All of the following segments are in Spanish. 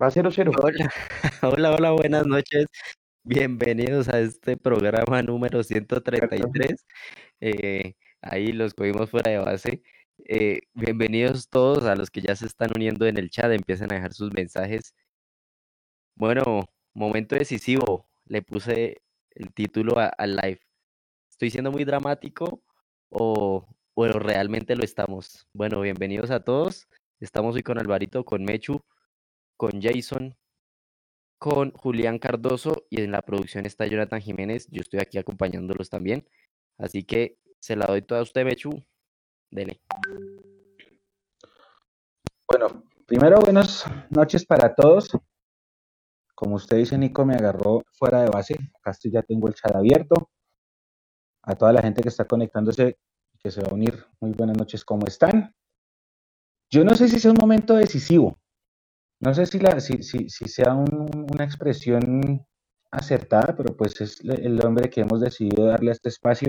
Va 0-0. Hola, hola, hola, buenas noches. Bienvenidos a este programa número 133. Eh, ahí los cogimos fuera de base. Eh, bienvenidos todos a los que ya se están uniendo en el chat, empiezan a dejar sus mensajes. Bueno, momento decisivo. Le puse el título al live. ¿Estoy siendo muy dramático o, o realmente lo estamos? Bueno, bienvenidos a todos. Estamos hoy con Alvarito, con Mechu, con Jason, con Julián Cardoso y en la producción está Jonathan Jiménez. Yo estoy aquí acompañándolos también. Así que se la doy toda a usted, Mechu. Dele. Bueno, primero buenas noches para todos. Como usted dice, Nico me agarró fuera de base. Acá estoy, ya tengo el chat abierto. A toda la gente que está conectándose que se va a unir, muy buenas noches, ¿cómo están? Yo no sé si es un momento decisivo. No sé si, la, si, si, si sea un- una expresión acertada, pero pues es el hombre que hemos decidido darle a este espacio.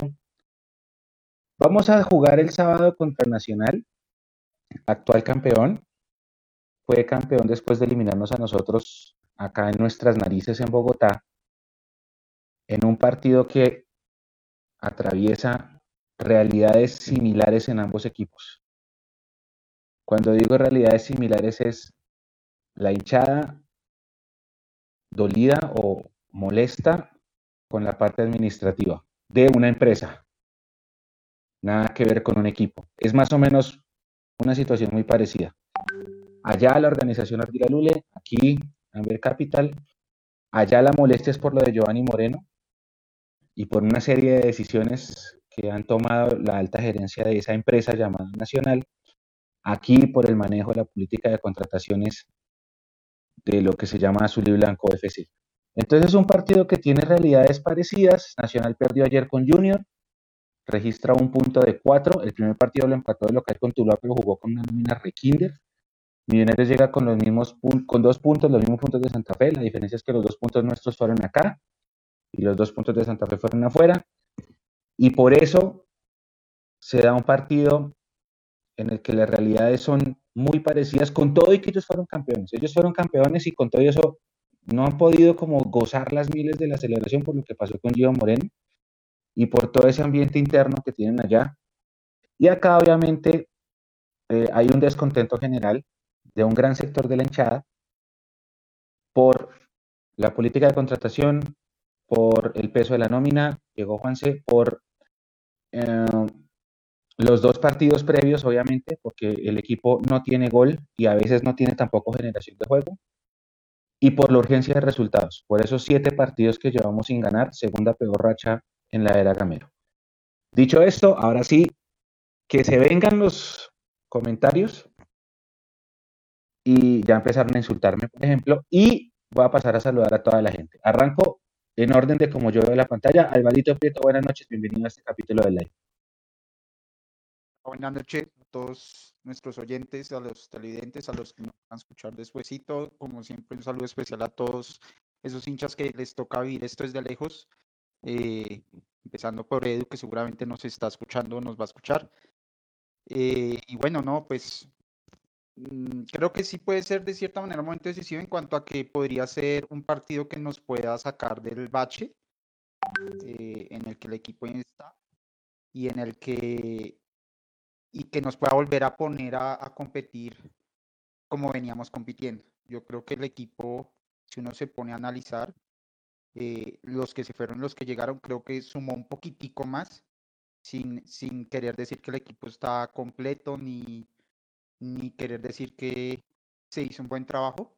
Vamos a jugar el sábado contra Nacional, actual campeón. Fue campeón después de eliminarnos a nosotros acá en nuestras narices en Bogotá, en un partido que atraviesa realidades similares en ambos equipos. Cuando digo realidades similares es la hinchada dolida o molesta con la parte administrativa de una empresa. Nada que ver con un equipo. Es más o menos una situación muy parecida. Allá la organización Ardila Lule, aquí Amber Capital, allá la molestia es por lo de Giovanni Moreno y por una serie de decisiones que han tomado la alta gerencia de esa empresa llamada Nacional, aquí por el manejo de la política de contrataciones de lo que se llama Azul y Blanco FC. Entonces es un partido que tiene realidades parecidas. Nacional perdió ayer con Junior, registra un punto de cuatro. El primer partido lo empató de local con Tuluá, pero jugó con una nómina rekinder. Millonarios llega con los mismos con dos puntos, los mismos puntos de Santa Fe. La diferencia es que los dos puntos nuestros fueron acá y los dos puntos de Santa Fe fueron afuera. Y por eso se da un partido en el que las realidades son muy parecidas con todo y que ellos fueron campeones. Ellos fueron campeones y con todo eso no han podido como gozar las miles de la celebración por lo que pasó con Gio Moreno y por todo ese ambiente interno que tienen allá. Y acá obviamente eh, hay un descontento general de un gran sector de la hinchada por la política de contratación, por el peso de la nómina, llegó Juanse, por eh, los dos partidos previos, obviamente, porque el equipo no tiene gol y a veces no tiene tampoco generación de juego, y por la urgencia de resultados, por esos siete partidos que llevamos sin ganar, segunda peor racha en la era Gamero. Dicho esto, ahora sí, que se vengan los comentarios y ya empezaron a insultarme, por ejemplo, y voy a pasar a saludar a toda la gente. Arranco en orden de como yo veo la pantalla. Alvarito Prieto, buenas noches, bienvenido a este capítulo del live. Buenas noches a todos nuestros oyentes, a los televidentes, a los que nos van a escuchar despuesito. Como siempre, un saludo especial a todos esos hinchas que les toca vivir esto desde lejos. eh, empezando por Edu, que seguramente nos está escuchando, nos va a escuchar. Eh, y bueno, no, pues mm, creo que sí puede ser de cierta manera un momento decisivo en cuanto a que podría ser un partido que nos pueda sacar del bache eh, en el que el equipo está y en el que y que nos pueda volver a poner a, a competir como veníamos compitiendo. Yo creo que el equipo, si uno se pone a analizar, eh, los que se fueron, los que llegaron, creo que sumó un poquitico más, sin, sin querer decir que el equipo está completo, ni, ni querer decir que se hizo un buen trabajo.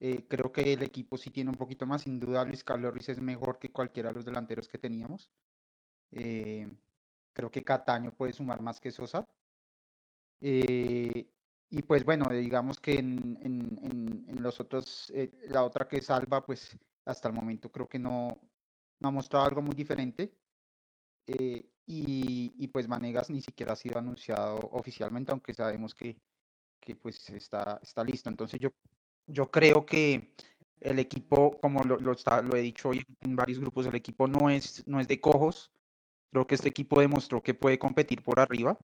Eh, creo que el equipo sí tiene un poquito más, sin duda Luis Carlos Ruiz es mejor que cualquiera de los delanteros que teníamos. Eh, creo que Cataño puede sumar más que Sosa. Eh, y pues bueno, digamos que en, en, en, en los otros, eh, la otra que salva, pues hasta el momento creo que no, no ha mostrado algo muy diferente. Eh, y, y pues Vanegas ni siquiera ha sido anunciado oficialmente, aunque sabemos que, que pues está, está listo. Entonces yo, yo creo que el equipo, como lo, lo, está, lo he dicho hoy en varios grupos, el equipo no es, no es de cojos. Creo que este equipo demostró que puede competir por arriba.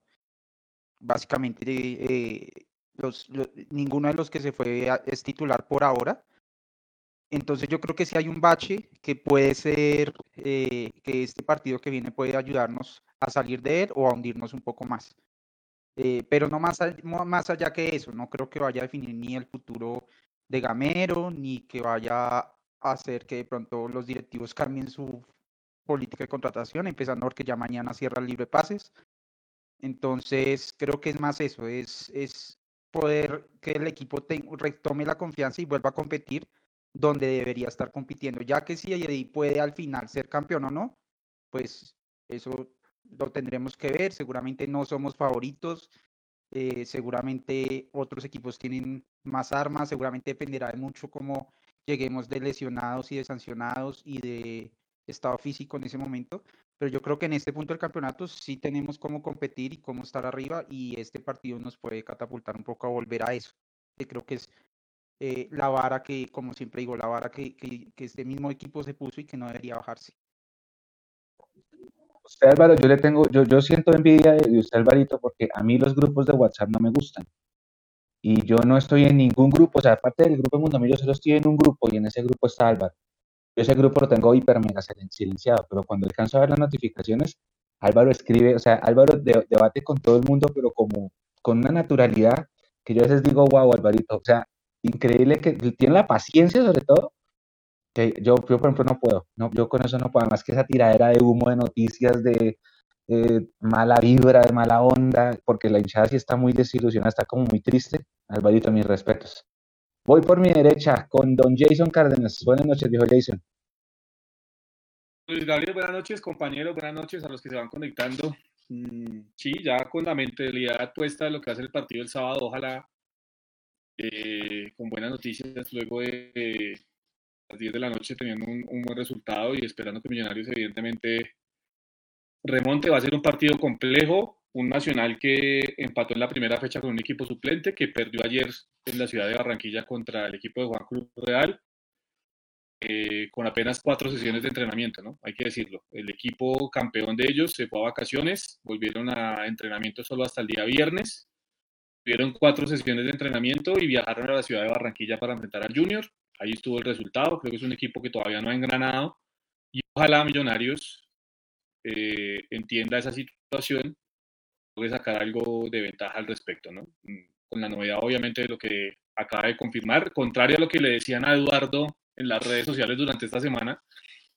Básicamente, eh, los, ninguno de los que se fue es titular por ahora. Entonces yo creo que si hay un bache que puede ser eh, que este partido que viene puede ayudarnos a salir de él o a hundirnos un poco más. Eh, pero no más, más allá que eso, no creo que vaya a definir ni el futuro de Gamero, ni que vaya a hacer que de pronto los directivos cambien su política de contratación, empezando porque ya mañana cierra el libre pases. Entonces, creo que es más eso, es, es poder que el equipo retome la confianza y vuelva a competir donde debería estar compitiendo, ya que si Eddie puede al final ser campeón o no, pues eso lo tendremos que ver, seguramente no somos favoritos, eh, seguramente otros equipos tienen más armas, seguramente dependerá de mucho cómo lleguemos de lesionados y de sancionados y de estado físico en ese momento, pero yo creo que en este punto del campeonato sí tenemos cómo competir y cómo estar arriba y este partido nos puede catapultar un poco a volver a eso. Que creo que es eh, la vara que, como siempre digo, la vara que, este mismo equipo se puso y que no debería bajarse. Usted Álvaro, yo le tengo, yo, yo siento envidia de, usted Alvarito porque a mí los grupos de WhatsApp no me gustan. Y yo no estoy en ningún grupo, o sea, aparte del grupo de Mundo yo solo estoy en un grupo y en ese grupo está Álvaro. Yo ese grupo lo tengo hiper mega silenciado, pero cuando alcanzo a ver las notificaciones, Álvaro escribe, o sea, Álvaro debate con todo el mundo, pero como con una naturalidad que yo a veces digo, wow, Alvarito, o sea, increíble que tiene la paciencia sobre todo, yo, yo por ejemplo no puedo, no, yo con eso no puedo, más que esa tiradera de humo de noticias de mala vibra, de mala onda, porque la hinchada sí está muy desilusionada, está como muy triste. Alvarito, mis respetos. Voy por mi derecha con don Jason Cárdenas. Buenas noches, viejo Jason. Luis Gabriel, buenas noches, compañeros, buenas noches a los que se van conectando. Mm, sí, ya con la mentalidad puesta de lo que ser el partido el sábado, ojalá eh, con buenas noticias luego de las 10 de la noche teniendo un, un, buen resultado y esperando que Millonarios evidentemente remonte. Va a ser un partido complejo, un Nacional que empató en la primera fecha con un equipo suplente que perdió ayer en la ciudad de Barranquilla contra el equipo de Juan Cruz Real, eh, con apenas cuatro sesiones de entrenamiento, ¿no? Hay que decirlo. El equipo campeón de ellos se fue a vacaciones, volvieron a entrenamiento solo hasta el día viernes, tuvieron cuatro sesiones de entrenamiento y viajaron a la ciudad de Barranquilla para enfrentar al Junior. Ahí estuvo el resultado, creo que es un equipo que todavía no ha engranado y ojalá Millonarios eh, entienda esa situación puede sacar algo de ventaja al respecto, ¿no? Mm, con la novedad, obviamente, de lo que acaba de confirmar, contrario a lo que le decían a Eduardo en las redes sociales durante esta semana,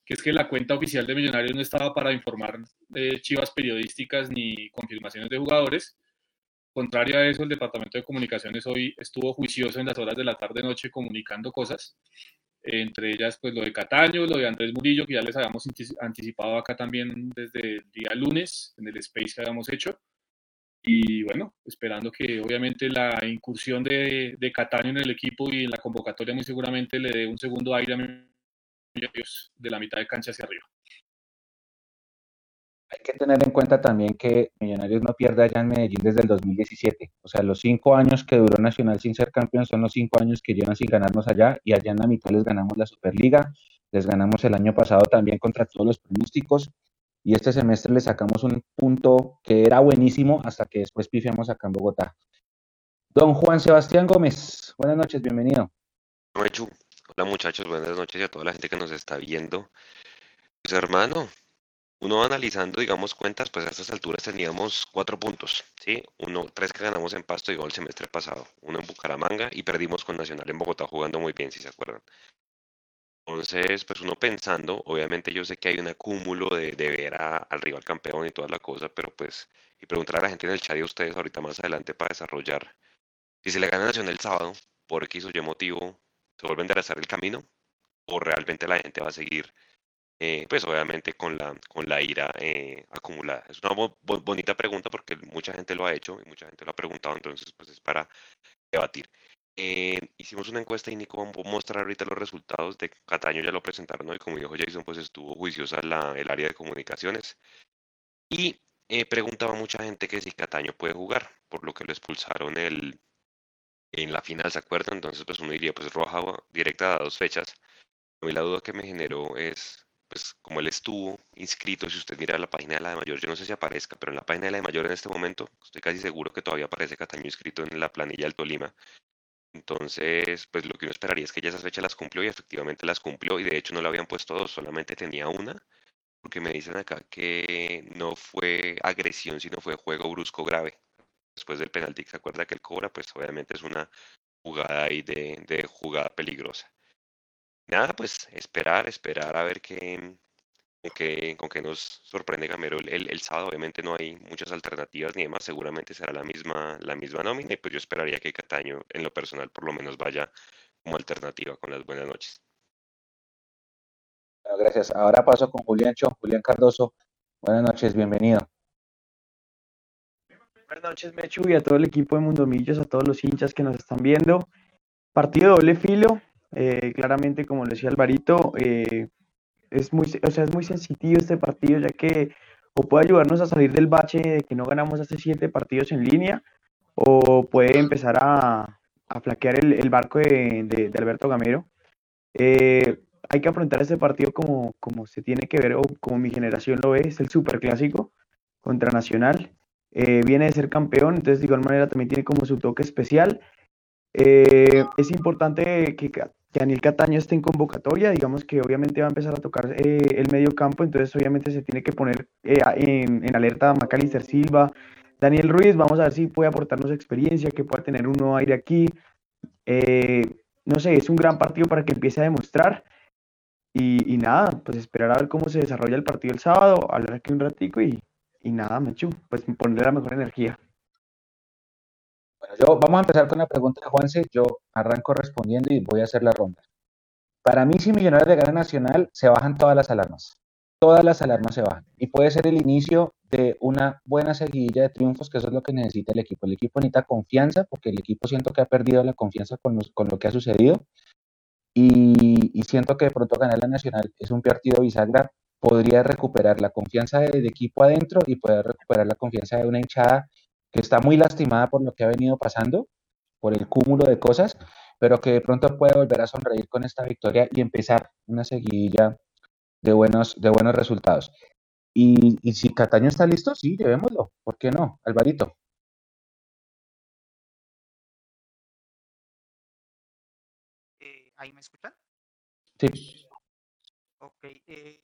que es que la cuenta oficial de Millonarios no estaba para informar de chivas periodísticas ni confirmaciones de jugadores. Contrario a eso, el Departamento de Comunicaciones hoy estuvo juicioso en las horas de la tarde-noche comunicando cosas, entre ellas pues lo de Cataño, lo de Andrés Murillo, que ya les habíamos anticipado acá también desde el día lunes en el space que habíamos hecho, y bueno, esperando que obviamente la incursión de, de Cataño en el equipo y en la convocatoria muy seguramente le dé un segundo aire a Millonarios de la mitad de cancha hacia arriba. Hay que tener en cuenta también que Millonarios no pierde allá en Medellín desde el 2017. O sea, los cinco años que duró Nacional sin ser campeón son los cinco años que llevan sin ganarnos allá y allá en la mitad les ganamos la Superliga, les ganamos el año pasado también contra todos los pronósticos y este semestre le sacamos un punto que era buenísimo hasta que después pifiamos acá en Bogotá. Don Juan Sebastián Gómez, buenas noches, bienvenido. Hola muchachos, buenas noches y a toda la gente que nos está viendo. Pues hermano, uno analizando, digamos, cuentas, pues a estas alturas teníamos cuatro puntos, ¿sí? Uno, tres que ganamos en Pasto, igual el semestre pasado, uno en Bucaramanga y perdimos con Nacional en Bogotá jugando muy bien, si se acuerdan. Entonces, pues uno pensando, obviamente yo sé que hay un acúmulo de, de ver a, al rival campeón y toda la cosa, pero pues, y preguntar a la gente en el chat y a ustedes ahorita más adelante para desarrollar, si se le gana Nacional el sábado, por X o Y motivo, ¿se vuelve a enderezar el camino? ¿O realmente la gente va a seguir, eh, pues obviamente con la, con la ira eh, acumulada? Es una bo bonita pregunta porque mucha gente lo ha hecho y mucha gente lo ha preguntado, entonces pues es para debatir. Eh, hicimos una encuesta y Nico va a mostrar ahorita los resultados de Cataño, ya lo presentaron hoy, como dijo Jason, pues estuvo juiciosa la, el área de comunicaciones. Y eh, preguntaba mucha gente que si Cataño puede jugar, por lo que lo expulsaron el, en la final, ¿se acuerdan? Entonces, pues uno diría, pues roja directa a dos fechas. A mí la duda que me generó es, pues como él estuvo inscrito, si usted mira la página de la de mayor, yo no sé si aparezca, pero en la página de la de mayor en este momento, estoy casi seguro que todavía aparece Cataño inscrito en la planilla del Tolima. Entonces, pues lo que uno esperaría es que ya esas fechas las cumplió y efectivamente las cumplió y de hecho no le habían puesto dos, solamente tenía una, porque me dicen acá que no fue agresión, sino fue juego brusco grave. Después del penalti, ¿se acuerda que él cobra? Pues obviamente es una jugada ahí de, de jugada peligrosa. Nada, pues esperar, esperar a ver qué, con qué, con qué nos sorprende Gamero el, el, el sábado. Obviamente no hay muchas alternativas ni demás, seguramente será la misma, la misma nómina y pues yo esperaría que Cataño en lo personal por lo menos vaya como alternativa con las buenas noches. Bueno, gracias. Ahora paso con Julián Cho, Julián Cardoso. Buenas noches, bienvenido. Buenas noches, Mechu, y a todo el equipo de Mundomillos, a todos los hinchas que nos están viendo. Partido de doble filo, eh, claramente, como lo decía Alvarito, eh, es muy, o sea, es muy sensitivo este partido, ya que o puede ayudarnos a salir del bache de que no ganamos hace siete partidos en línea, o puede empezar a, a flaquear el, el barco de, de, de, Alberto Gamero. Eh, hay que afrontar este partido como, como se tiene que ver, o como mi generación lo ve, es el superclásico contra Nacional. Eh, viene de ser campeón, entonces de igual manera también tiene como su toque especial. Eh, es importante que, Daniel Cataño esté en convocatoria, digamos que obviamente va a empezar a tocar eh, el medio campo, entonces obviamente se tiene que poner eh, en, alerta Macalister Silva, Daniel Ruiz, vamos a ver si puede aportarnos experiencia, que pueda tener un nuevo aire aquí. Eh, no sé, es un gran partido para que empiece a demostrar. Y, y, nada, pues esperar a ver cómo se desarrolla el partido el sábado, hablar aquí un ratico y, y nada, Mechu, pues ponerle la mejor energía. Yo vamos a empezar con la pregunta de Juanse. Yo arranco respondiendo y voy a hacer la ronda. Para mí, si Millonarios de gana Nacional, se bajan todas las alarmas. Todas las alarmas se bajan. Y puede ser el inicio de una buena seguidilla de triunfos, que eso es lo que necesita el equipo. El equipo necesita confianza, porque el equipo siento que ha perdido la confianza con, con lo que ha sucedido. Y, y, siento que de pronto ganar la Nacional es un partido bisagra. Podría recuperar la confianza del de equipo adentro y poder recuperar la confianza de una hinchada que está muy lastimada por lo que ha venido pasando, por el cúmulo de cosas, pero que de pronto puede volver a sonreír con esta victoria y empezar una seguidilla de buenos, de buenos resultados. Y, y si Cataño está listo, sí, llevémoslo. ¿Por qué no? Alvarito. Eh, ¿Ahí me escuchan? Sí. Ok. Eh,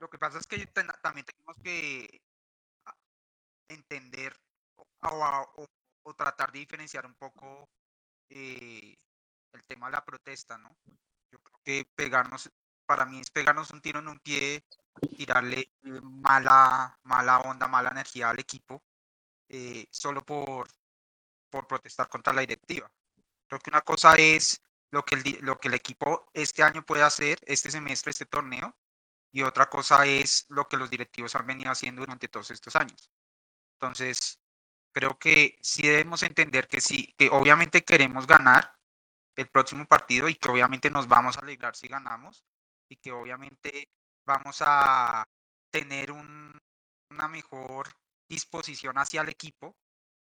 lo que pasa es que también tenemos que entender o, o, o, tratar de diferenciar un poco eh, el tema de la protesta, ¿no? Yo creo que pegarnos, para mí es pegarnos un tiro en un pie, tirarle mala, mala onda, mala energía al equipo, eh, solo por, por protestar contra la directiva. Creo que una cosa es lo que, el, lo que el equipo este año puede hacer, este semestre, este torneo, y otra cosa es lo que los directivos han venido haciendo durante todos estos años. Entonces, creo que sí debemos entender que sí, que obviamente queremos ganar el próximo partido y que obviamente nos vamos a alegrar si ganamos y que obviamente vamos a tener un, una mejor disposición hacia el equipo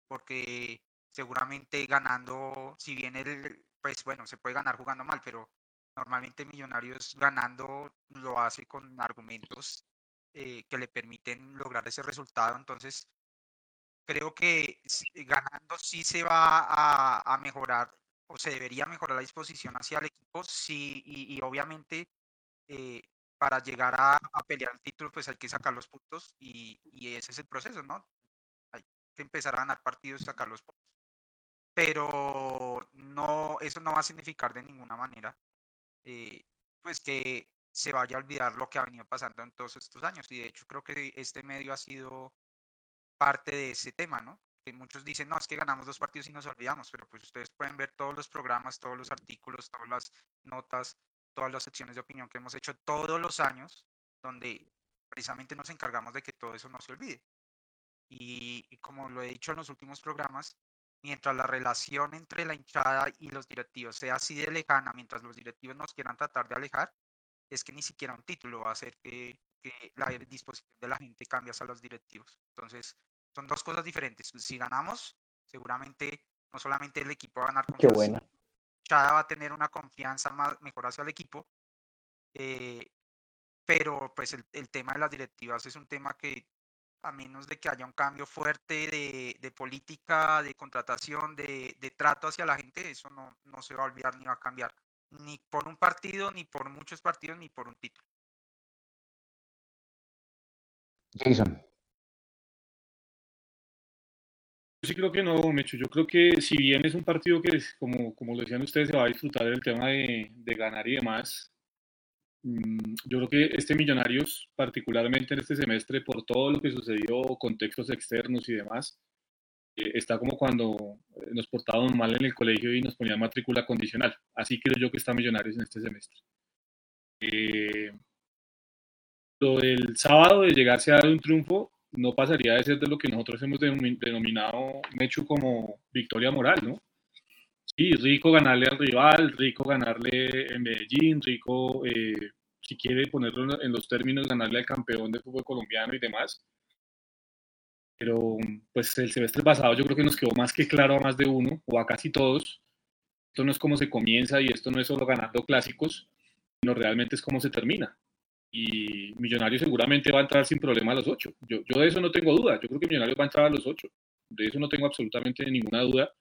porque seguramente ganando, si bien el, pues bueno, se puede ganar jugando mal, pero normalmente Millonarios ganando lo hace con argumentos eh, que le permiten lograr ese resultado. Entonces, creo que ganando sí se va a, a, mejorar o se debería mejorar la disposición hacia el equipo, sí, y, y obviamente eh, para llegar a, a, pelear el título pues hay que sacar los puntos y, y, ese es el proceso, ¿no? Hay que empezar a ganar partidos y sacar los puntos. Pero no, eso no va a significar de ninguna manera eh, pues que se vaya a olvidar lo que ha venido pasando en todos estos años. Y de hecho creo que este medio ha sido parte de ese tema, ¿no? Que muchos dicen, no, es que ganamos dos partidos y nos olvidamos, pero pues ustedes pueden ver todos los programas, todos los artículos, todas las notas, todas las secciones de opinión que hemos hecho todos los años, donde precisamente nos encargamos de que todo eso no se olvide. Y, y como lo he dicho en los últimos programas, mientras la relación entre la hinchada y los directivos sea así de lejana, mientras los directivos nos quieran tratar de alejar, es que ni siquiera un título va a hacer que, que la disposición de la gente cambie a los directivos. Entonces, son dos cosas diferentes. Si ganamos, seguramente no solamente el equipo va a ganar confianza, Qué buena. Chada va a tener una confianza más, mejor hacia el equipo, eh, pero pues el, el tema de las directivas es un tema que a menos de que haya un cambio fuerte de, de política, de contratación, de, de, trato hacia la gente, eso no, no se va a olvidar ni va a cambiar, ni por un partido, ni por muchos partidos, ni por un título. Jason. Sí creo que no, Mecho. Yo creo que si bien es un partido que, es, como, como lo decían ustedes, se va a disfrutar del tema de, de ganar y demás, mm, yo creo que este Millonarios, particularmente en este semestre, por todo lo que sucedió, contextos externos y demás, eh, está como cuando nos portábamos mal en el colegio y nos ponían matrícula condicional. Así creo yo que está Millonarios en este semestre. Eh, lo del sábado de llegarse a dar un triunfo no pasaría de ser de lo que nosotros hemos denominado Mechu como victoria moral, ¿no? Sí, rico ganarle al rival, rico ganarle en Medellín, rico, eh, si quiere ponerlo en los términos, ganarle al campeón de fútbol colombiano y demás. Pero pues el semestre pasado yo creo que nos quedó más que claro a más de uno, o a casi todos. Esto no es como se comienza y esto no es solo ganando clásicos, sino realmente es como se termina y Millonarios seguramente va a entrar sin problema a los ocho. Yo, de eso no tengo duda. Yo creo que Millonarios va a entrar a los ocho. De eso no tengo absolutamente ninguna duda.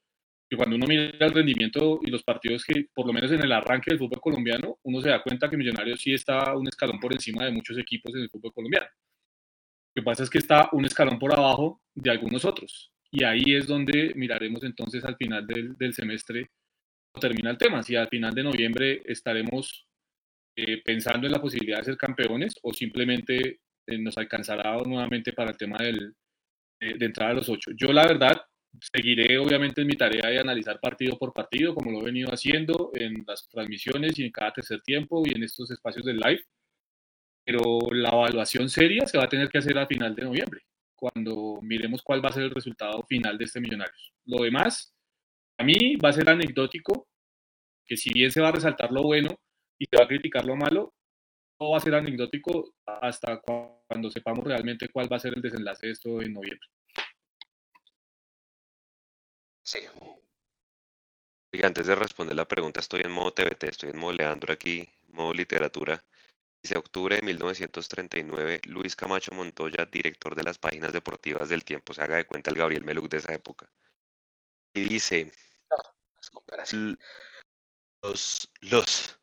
Que cuando uno mira el rendimiento y los partidos que, por lo menos en el arranque del fútbol colombiano, uno se da cuenta que Millonarios sí está un escalón por encima de muchos equipos en el fútbol colombiano. Lo que pasa es que está un escalón por abajo de algunos otros. Y ahí es donde miraremos entonces al final del, del semestre termina el tema. Si al final de noviembre estaremos eh, pensando en la posibilidad de ser campeones o simplemente eh, nos alcanzará nuevamente para el tema del, de, de entrar a los ocho. Yo la verdad seguiré obviamente en mi tarea de analizar partido por partido, como lo he venido haciendo en las transmisiones y en cada tercer tiempo y en estos espacios del live. Pero la evaluación seria se va a tener que hacer a final de noviembre, cuando miremos cuál va a ser el resultado final de este Millonarios. Lo demás, a mí va a ser anecdótico, que si bien se va a resaltar lo bueno, y se va a criticar lo malo, todo va a ser anecdótico hasta cuando sepamos realmente cuál va a ser el desenlace de esto en noviembre. Sí. Y antes de responder la pregunta, estoy en modo TVT, estoy en modo Leandro aquí, modo literatura. Dice octubre de 1939, Luis Camacho Montoya, director de las páginas deportivas del tiempo, se haga de cuenta el Gabriel Meluc de esa época. Y dice, los, los,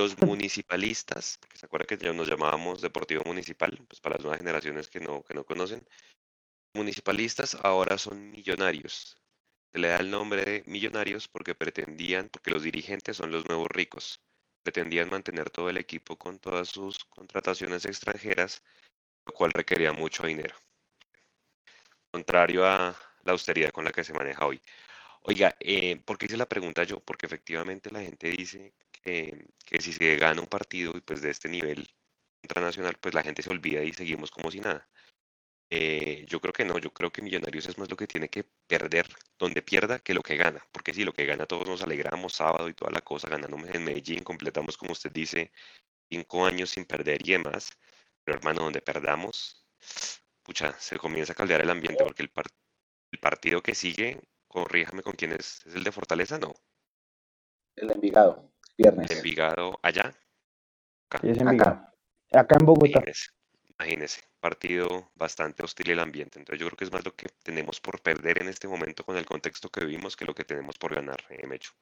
los municipalistas, porque se acuerda que ya nos llamábamos Deportivo Municipal, pues para las nuevas generaciones que no, que no conocen, municipalistas ahora son millonarios. Se le da el nombre de millonarios porque pretendían, porque los dirigentes son los nuevos ricos, pretendían mantener todo el equipo con todas sus contrataciones extranjeras, lo cual requería mucho dinero. Contrario a la austeridad con la que se maneja hoy. Oiga, eh, ¿por qué hice la pregunta yo? Porque efectivamente la gente dice que, que si se gana un partido y pues de este nivel internacional, pues la gente se olvida y seguimos como si nada. Eh, yo creo que no, yo creo que Millonarios es más lo que tiene que perder donde pierda que lo que gana, porque si lo que gana todos nos alegramos sábado y toda la cosa, ganando en Medellín, completamos como usted dice, cinco años sin perder y demás, pero hermano, donde perdamos, pucha, se comienza a caldear el ambiente, porque el, par el partido que sigue, corríjame con quién es, ¿es el de Fortaleza? No. El de Envigado, viernes. Envigado allá. Acá. Sí, es Envigado. Acá en Bogotá. Imagínese, imagínese, partido bastante hostil el ambiente. Entonces yo creo que es más lo que tenemos por perder en este momento con el contexto que vivimos que lo que tenemos por ganar, eh, Mecho.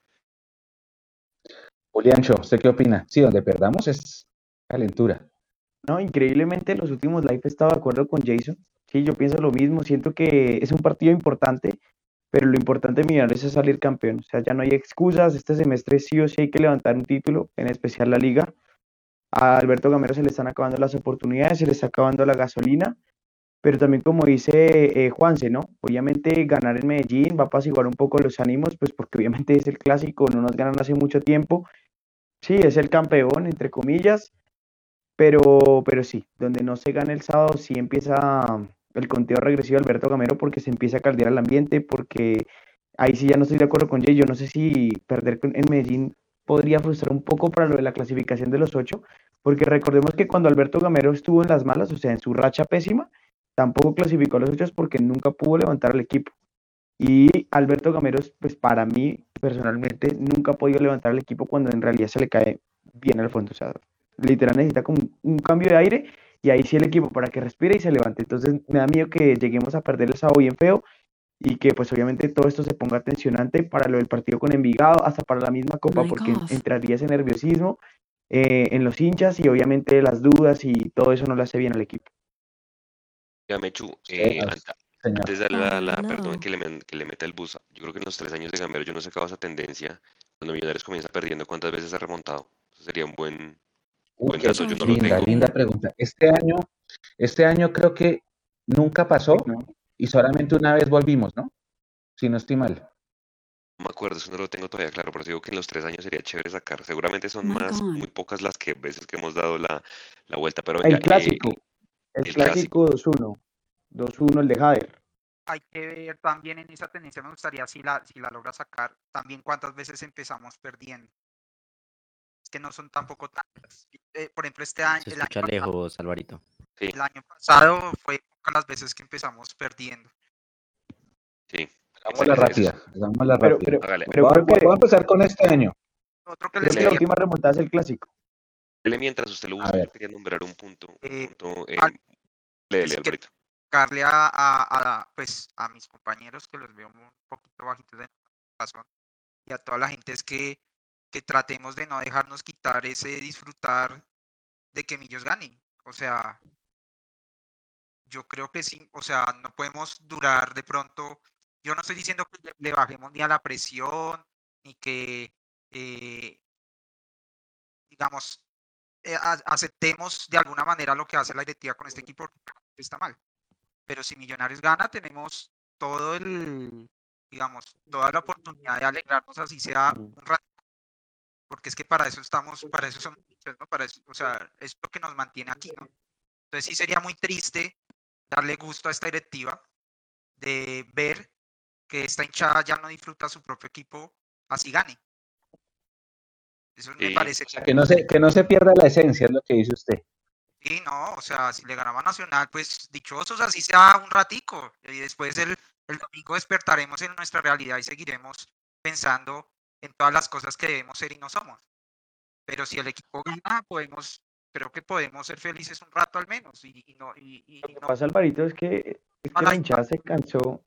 Juliancho, ¿usted qué opina? Sí, donde perdamos es calentura. No, increíblemente en los últimos live estaba de acuerdo con Jason. Sí, yo pienso lo mismo. Siento que es un partido importante, pero lo importante Millonarios es salir campeón. O sea, ya no hay excusas. Este semestre sí o sí hay que levantar un título, en especial la liga. A Alberto Gamero se le están acabando las oportunidades, se le está acabando la gasolina, pero también como dice eh, Juanse, ¿no? Obviamente ganar en Medellín va a apaciguar un poco los ánimos, pues porque obviamente es el clásico, no nos ganan hace mucho tiempo. Sí, es el campeón, entre comillas, pero, pero sí, donde no se gana el sábado sí empieza el conteo regresivo de Alberto Gamero porque se empieza a caldear el ambiente, porque ahí sí ya no estoy de acuerdo con Jay, yo no sé si perder en Medellín podría frustrar un poco para lo de la clasificación de los ocho, porque recordemos que cuando Alberto Gamero estuvo en las malas, o sea, en su racha pésima, tampoco clasificó a los ocho porque nunca pudo levantar al equipo. Y Alberto Gamero, pues para mí, personalmente, nunca ha podido levantar al equipo cuando en realidad se le cae bien al fondo. O sea, literal necesita como un cambio de aire y ahí sí el equipo para que respire y se levante. Entonces me da miedo que lleguemos a perder el sábado bien feo y que pues obviamente todo esto se ponga tensionante para lo del partido con Envigado, hasta para la misma copa, porque entraría ese nerviosismo eh, en los hinchas y obviamente las dudas y todo eso no le hace bien al equipo. Ya, Mechu, eh, antes de la, la perdón, que le, que le meta el bus, yo creo que en los tres años de Gamero yo no sé esa tendencia. Cuando Millonarios comienza perdiendo, ¿cuántas veces ha remontado? sería un buen, buen caso. Yo no linda, linda pregunta. Este año, este año creo que nunca pasó y solamente una vez volvimos, ¿no? Si no estoy mal. No me acuerdo, eso no lo tengo todavía claro, pero digo que en los tres años sería chévere sacar. Seguramente son más, muy pocas las que veces que hemos dado la, la vuelta, pero el clásico, el, clásico 2-1, 2-1 el de Jader. Hay que ver también en esa tendencia, me gustaría si la, si la logra sacar, también cuántas veces empezamos perdiendo. Que no son tampoco tantas. Eh, por ejemplo, este año. Se escucha lejos, Alvarito. El año pasado fue las veces que empezamos perdiendo. Sí. Hagamos la rápida. Hagamos la rápida. Pero, pero, vamos, a empezar con este año. Otro que la última remontada es el clásico. Mientras usted lo busca, quería nombrar un punto. Eh, punto eh, a, a, pues, a mis compañeros que los veo un poquito bajitos de razón y a toda la gente es que, que tratemos de no dejarnos quitar ese disfrutar de que Millos ganen. O sea, yo creo que sí, o sea, no podemos durar de pronto, yo no estoy diciendo que le bajemos ni a la presión, ni que, eh, digamos, eh, aceptemos de alguna manera lo que hace la directiva con este equipo, está mal. Pero si Millonarios gana, tenemos todo el, digamos, toda la oportunidad de alegrarnos así sea un rato. Porque es que para eso estamos, para eso somos, ¿no? Para eso, o sea, es lo que nos mantiene aquí, ¿no? Entonces sí sería muy triste darle gusto a esta directiva de ver que esta hinchada ya no disfruta su propio equipo, así gane. Eso me parece. que, no se, que no se pierda la esencia, es lo que dice usted. Sí, no, o sea, si le ganaba Nacional, pues dichosos, así sea un ratico. Y después el, el domingo despertaremos en nuestra realidad y seguiremos pensando en todas las cosas que debemos ser y no somos. Pero si el equipo gana, podemos creo que podemos ser felices un rato al menos. Y, no, y, lo que pasa, Alvarito, es que, es que la hinchada se cansó.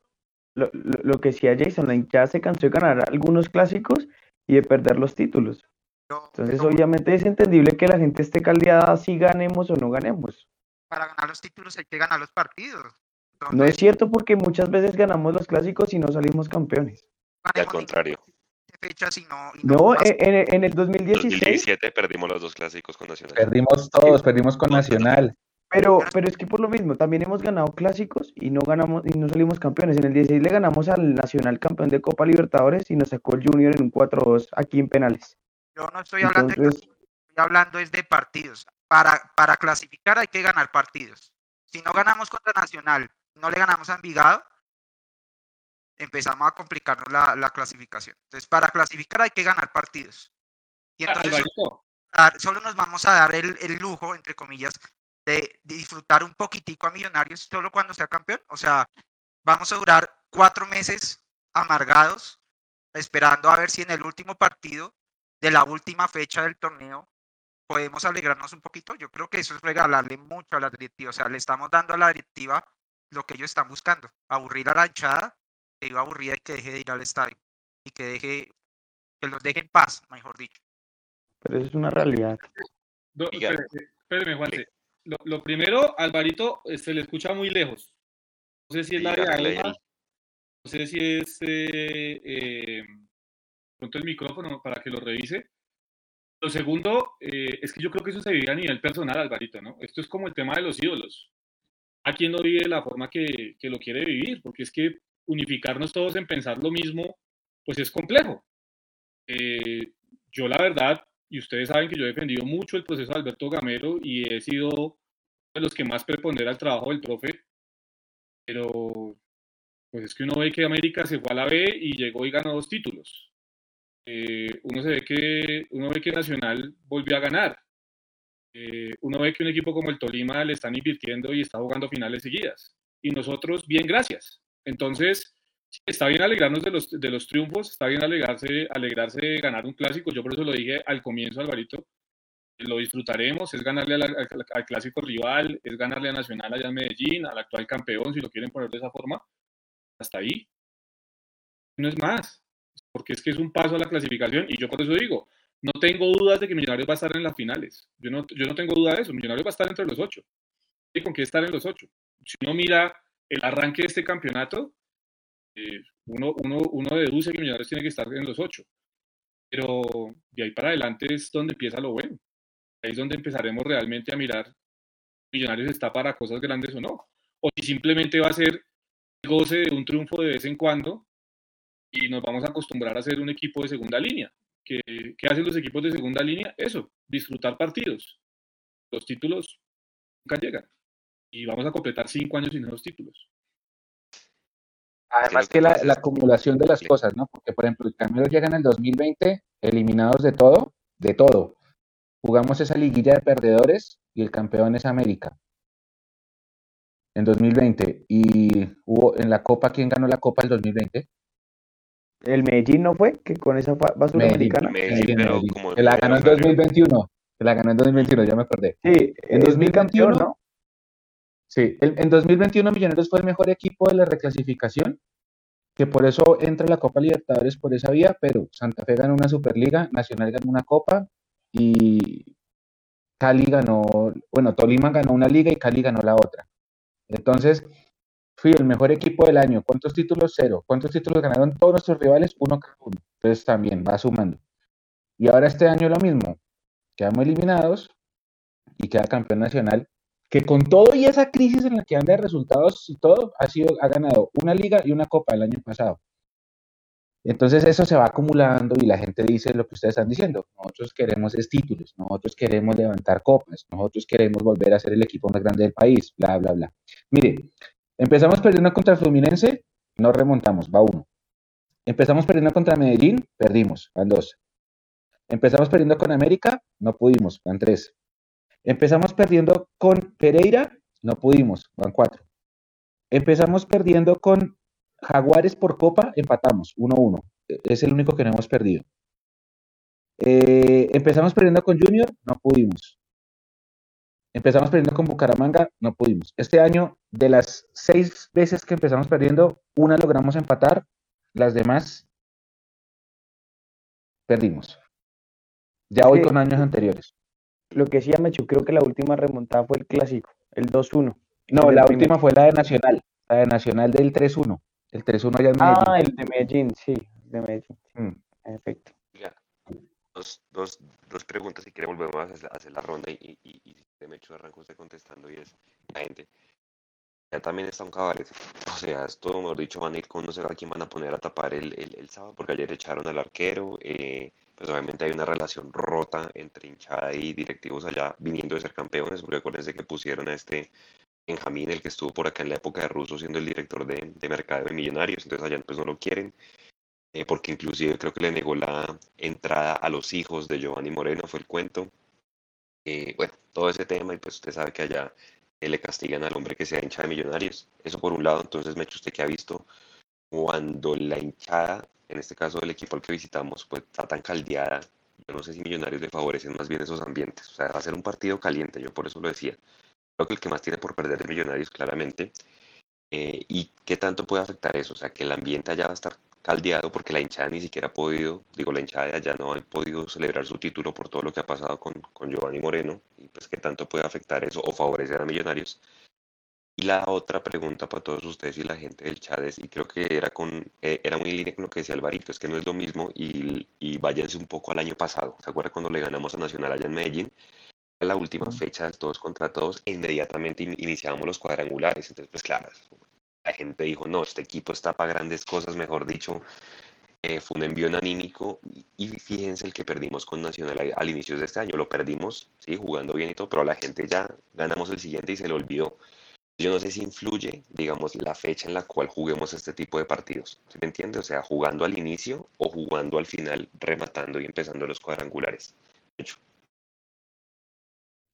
Lo, lo, que decía Jason, la hinchada se cansó de ganar algunos clásicos y de perder los títulos. Entonces, obviamente es entendible que la gente esté caldeada si ganemos o no ganemos. Para ganar los títulos hay que ganar los partidos. No es cierto porque muchas veces ganamos los clásicos y no salimos campeones. Al contrario fechas y no. no, en, en, el 2016. 2017 perdimos los dos clásicos con Nacional. Perdimos todos, perdimos con Nacional. Pero, pero es que por lo mismo, también hemos ganado clásicos y no ganamos y no salimos campeones. En el 16 le ganamos al Nacional campeón de Copa Libertadores y nos sacó el Junior en un 4-2 aquí en penales. Yo no estoy hablando de estoy hablando es de partidos. Para, para clasificar hay que ganar partidos. Si no ganamos contra Nacional, no le ganamos a Envigado, empezamos a complicarnos la, la, clasificación. Entonces, para clasificar hay que ganar partidos. Y entonces solo, nos vamos a dar el, el lujo, entre comillas, de, disfrutar un poquitico a Millonarios solo cuando sea campeón. O sea, vamos a durar cuatro meses amargados, esperando a ver si en el último partido de la última fecha del torneo podemos alegrarnos un poquito. Yo creo que eso es regalarle mucho a la directiva. O sea, le estamos dando a la directiva lo que ellos están buscando, aburrir a la hinchada que iba aburrida y que deje de ir al estadio y que deje que los deje en paz, mejor dicho. Pero eso es una realidad. espérame, Juanse. Lo, lo, primero, Alvarito se este, le escucha muy lejos. No sé si es la de no sé si es eh, eh, el micrófono para que lo revise. Lo segundo, eh, es que yo creo que eso se vive a nivel personal, Alvarito, ¿no? Esto es como el tema de los ídolos. A quien no vive de la forma que, que lo quiere vivir, porque es que unificarnos todos en pensar lo mismo, pues es complejo. Eh, yo la verdad, y ustedes saben que yo he defendido mucho el proceso de Alberto Gamero y he sido de los que más prepondera el trabajo del profe, pero pues es que uno ve que América se fue a la B y llegó y ganó dos títulos. Eh, uno se ve que uno ve que Nacional volvió a ganar. Eh, uno ve que un equipo como el Tolima le están invirtiendo y está jugando finales seguidas. Y nosotros, bien, gracias. Entonces, está bien alegrarnos de los, de los triunfos, está bien alegrarse, alegrarse de ganar un clásico. Yo por eso lo dije al comienzo, Alvarito. lo disfrutaremos, es ganarle al, al clásico rival, es ganarle a Nacional allá en Medellín, al actual campeón, si lo quieren poner de esa forma, hasta ahí. No es más, porque es que es un paso a la clasificación y yo por eso digo, no tengo dudas de que Millonarios va a estar en las finales. Yo no, yo no tengo duda de eso, Millonarios va a estar entre los ocho. ¿Y con qué estar en los ocho? Si uno mira el arranque de este campeonato, eh, uno, deduce que Millonarios tiene que estar en los ocho. Pero de ahí para adelante es donde empieza lo bueno. Ahí es donde empezaremos realmente a mirar Millonarios está para cosas grandes o no. O si simplemente va a ser goce de un triunfo de vez en cuando y nos vamos a acostumbrar a ser un equipo de segunda línea. ¿Qué, qué hacen los equipos de segunda línea? Eso, disfrutar partidos. Los títulos nunca llegan. Y vamos a completar cinco años sin esos títulos. Además que la, acumulación de las cosas, ¿no? Porque, por ejemplo, el Camero llega en el 2020 eliminados de todo, de todo. Jugamos esa liguilla de perdedores y el campeón es América. En 2020. Y hubo en la Copa, ¿quién ganó la Copa el 2020? El Medellín no fue, que con esa basura Medellín. americana. Medellín, Medellín, pero Medellín. como Se la ganó en salió. 2021. Se la ganó en 2021, ya me acordé. Sí, En es 2021, bicampeón, ¿no? Sí, el- en 2021 Millonarios fue el mejor equipo de la reclasificación, que por eso entra la Copa Libertadores por esa vía, pero Santa Fe ganó una Superliga, Nacional ganó una Copa y Cali ganó, bueno, Tolima ganó una liga y Cali ganó la otra. Entonces, fui el mejor equipo del año. ¿Cuántos títulos? Cero. ¿Cuántos títulos ganaron todos nuestros rivales? Uno cada uno. Entonces también va sumando. Y ahora este año lo mismo. Quedamos eliminados y queda campeón nacional que con todo y esa crisis en la que anda de resultados y todo, ha sido, ha ganado una liga y una copa el año pasado. Entonces eso se va acumulando y la gente dice lo que ustedes están diciendo. Nosotros queremos es títulos, nosotros queremos levantar copas, nosotros queremos volver a ser el equipo más grande del país, bla, bla, bla. Mire, empezamos perdiendo contra Fluminense, no remontamos, va uno. Empezamos perdiendo contra Medellín, perdimos, van dos. Empezamos perdiendo con América, no pudimos, van tres. Empezamos perdiendo con Pereira, no pudimos, van cuatro. Empezamos perdiendo con Jaguares por Copa, empatamos, 1-1. Es el único que no hemos perdido. Eh, empezamos perdiendo con Junior, no pudimos. Empezamos perdiendo con Bucaramanga, no pudimos. Este año, de las seis veces que empezamos perdiendo, una logramos empatar, las demás perdimos. Ya hoy con años anteriores. Lo que decía Mechu, creo que la última remontada fue el clásico, el 2-1. No, el la primer- última fue la de Nacional, la de Nacional del 3-1. El 3-1 allá en Medellín. Ah, el de Medellín, sí, de Medellín. Mm. En efecto. Oiga, dos, dos, dos preguntas si quiere volvemos a hacer, la ronda y, y, y si me echo arranco usted contestando y es la gente. Ya también está un cabaret. O sea, esto, mejor dicho, van a ir con no sé a quién van a poner a tapar el, el, el sábado, porque ayer echaron al arquero. eh, pues obviamente hay una relación rota entre hinchada y directivos allá viniendo de ser campeones, porque acuérdense que pusieron a este Benjamín, el que estuvo por acá en la época de Russo siendo el director de, de mercado de millonarios, entonces allá pues no lo quieren eh, porque inclusive creo que le negó la entrada a los hijos de Giovanni Moreno, fue el cuento. Eh, bueno, todo ese tema, y pues usted sabe que allá eh, le castigan al hombre que sea hincha de millonarios. Eso por un lado, entonces me echa usted que ha visto cuando la hinchada, en este caso del equipo al que visitamos, pues está tan caldeada. Yo no sé si millonarios le favorecen más bien esos ambientes. O sea, va a ser un partido caliente, yo por eso lo decía. Creo que el que más tiene por perder es millonarios, claramente. Eh, ¿Y qué tanto puede afectar eso? O sea, que el ambiente allá va a estar caldeado porque la hinchada ni siquiera ha podido, digo, la hinchada de allá no ha podido celebrar su título por todo lo que ha pasado con, con Giovanni Moreno, y pues qué tanto puede afectar eso o favorecer a Millonarios. Y la otra pregunta para todos ustedes y la gente del chat es, y creo que era, con, eh, era muy en línea con lo que decía Alvarito, es que no es lo mismo y, y váyanse un poco al año pasado. ¿Se acuerdan cuando le ganamos a Nacional allá en Medellín? La última fecha del todos contra todos, e inmediatamente in- iniciábamos los cuadrangulares. Entonces, pues claro, la gente dijo, no, este equipo está para grandes cosas, mejor dicho, eh, fue un envío anímico y fíjense el que perdimos con Nacional al, al inicio de este año, lo perdimos, sí, jugando bien y todo, pero la gente ya ganamos el siguiente y se le olvidó. Yo no sé si influye, digamos, la fecha en la cual juguemos este tipo de partidos, ¿sí me entiende? O sea, jugando al inicio o jugando al final, rematando y empezando los cuadrangulares. Hecho,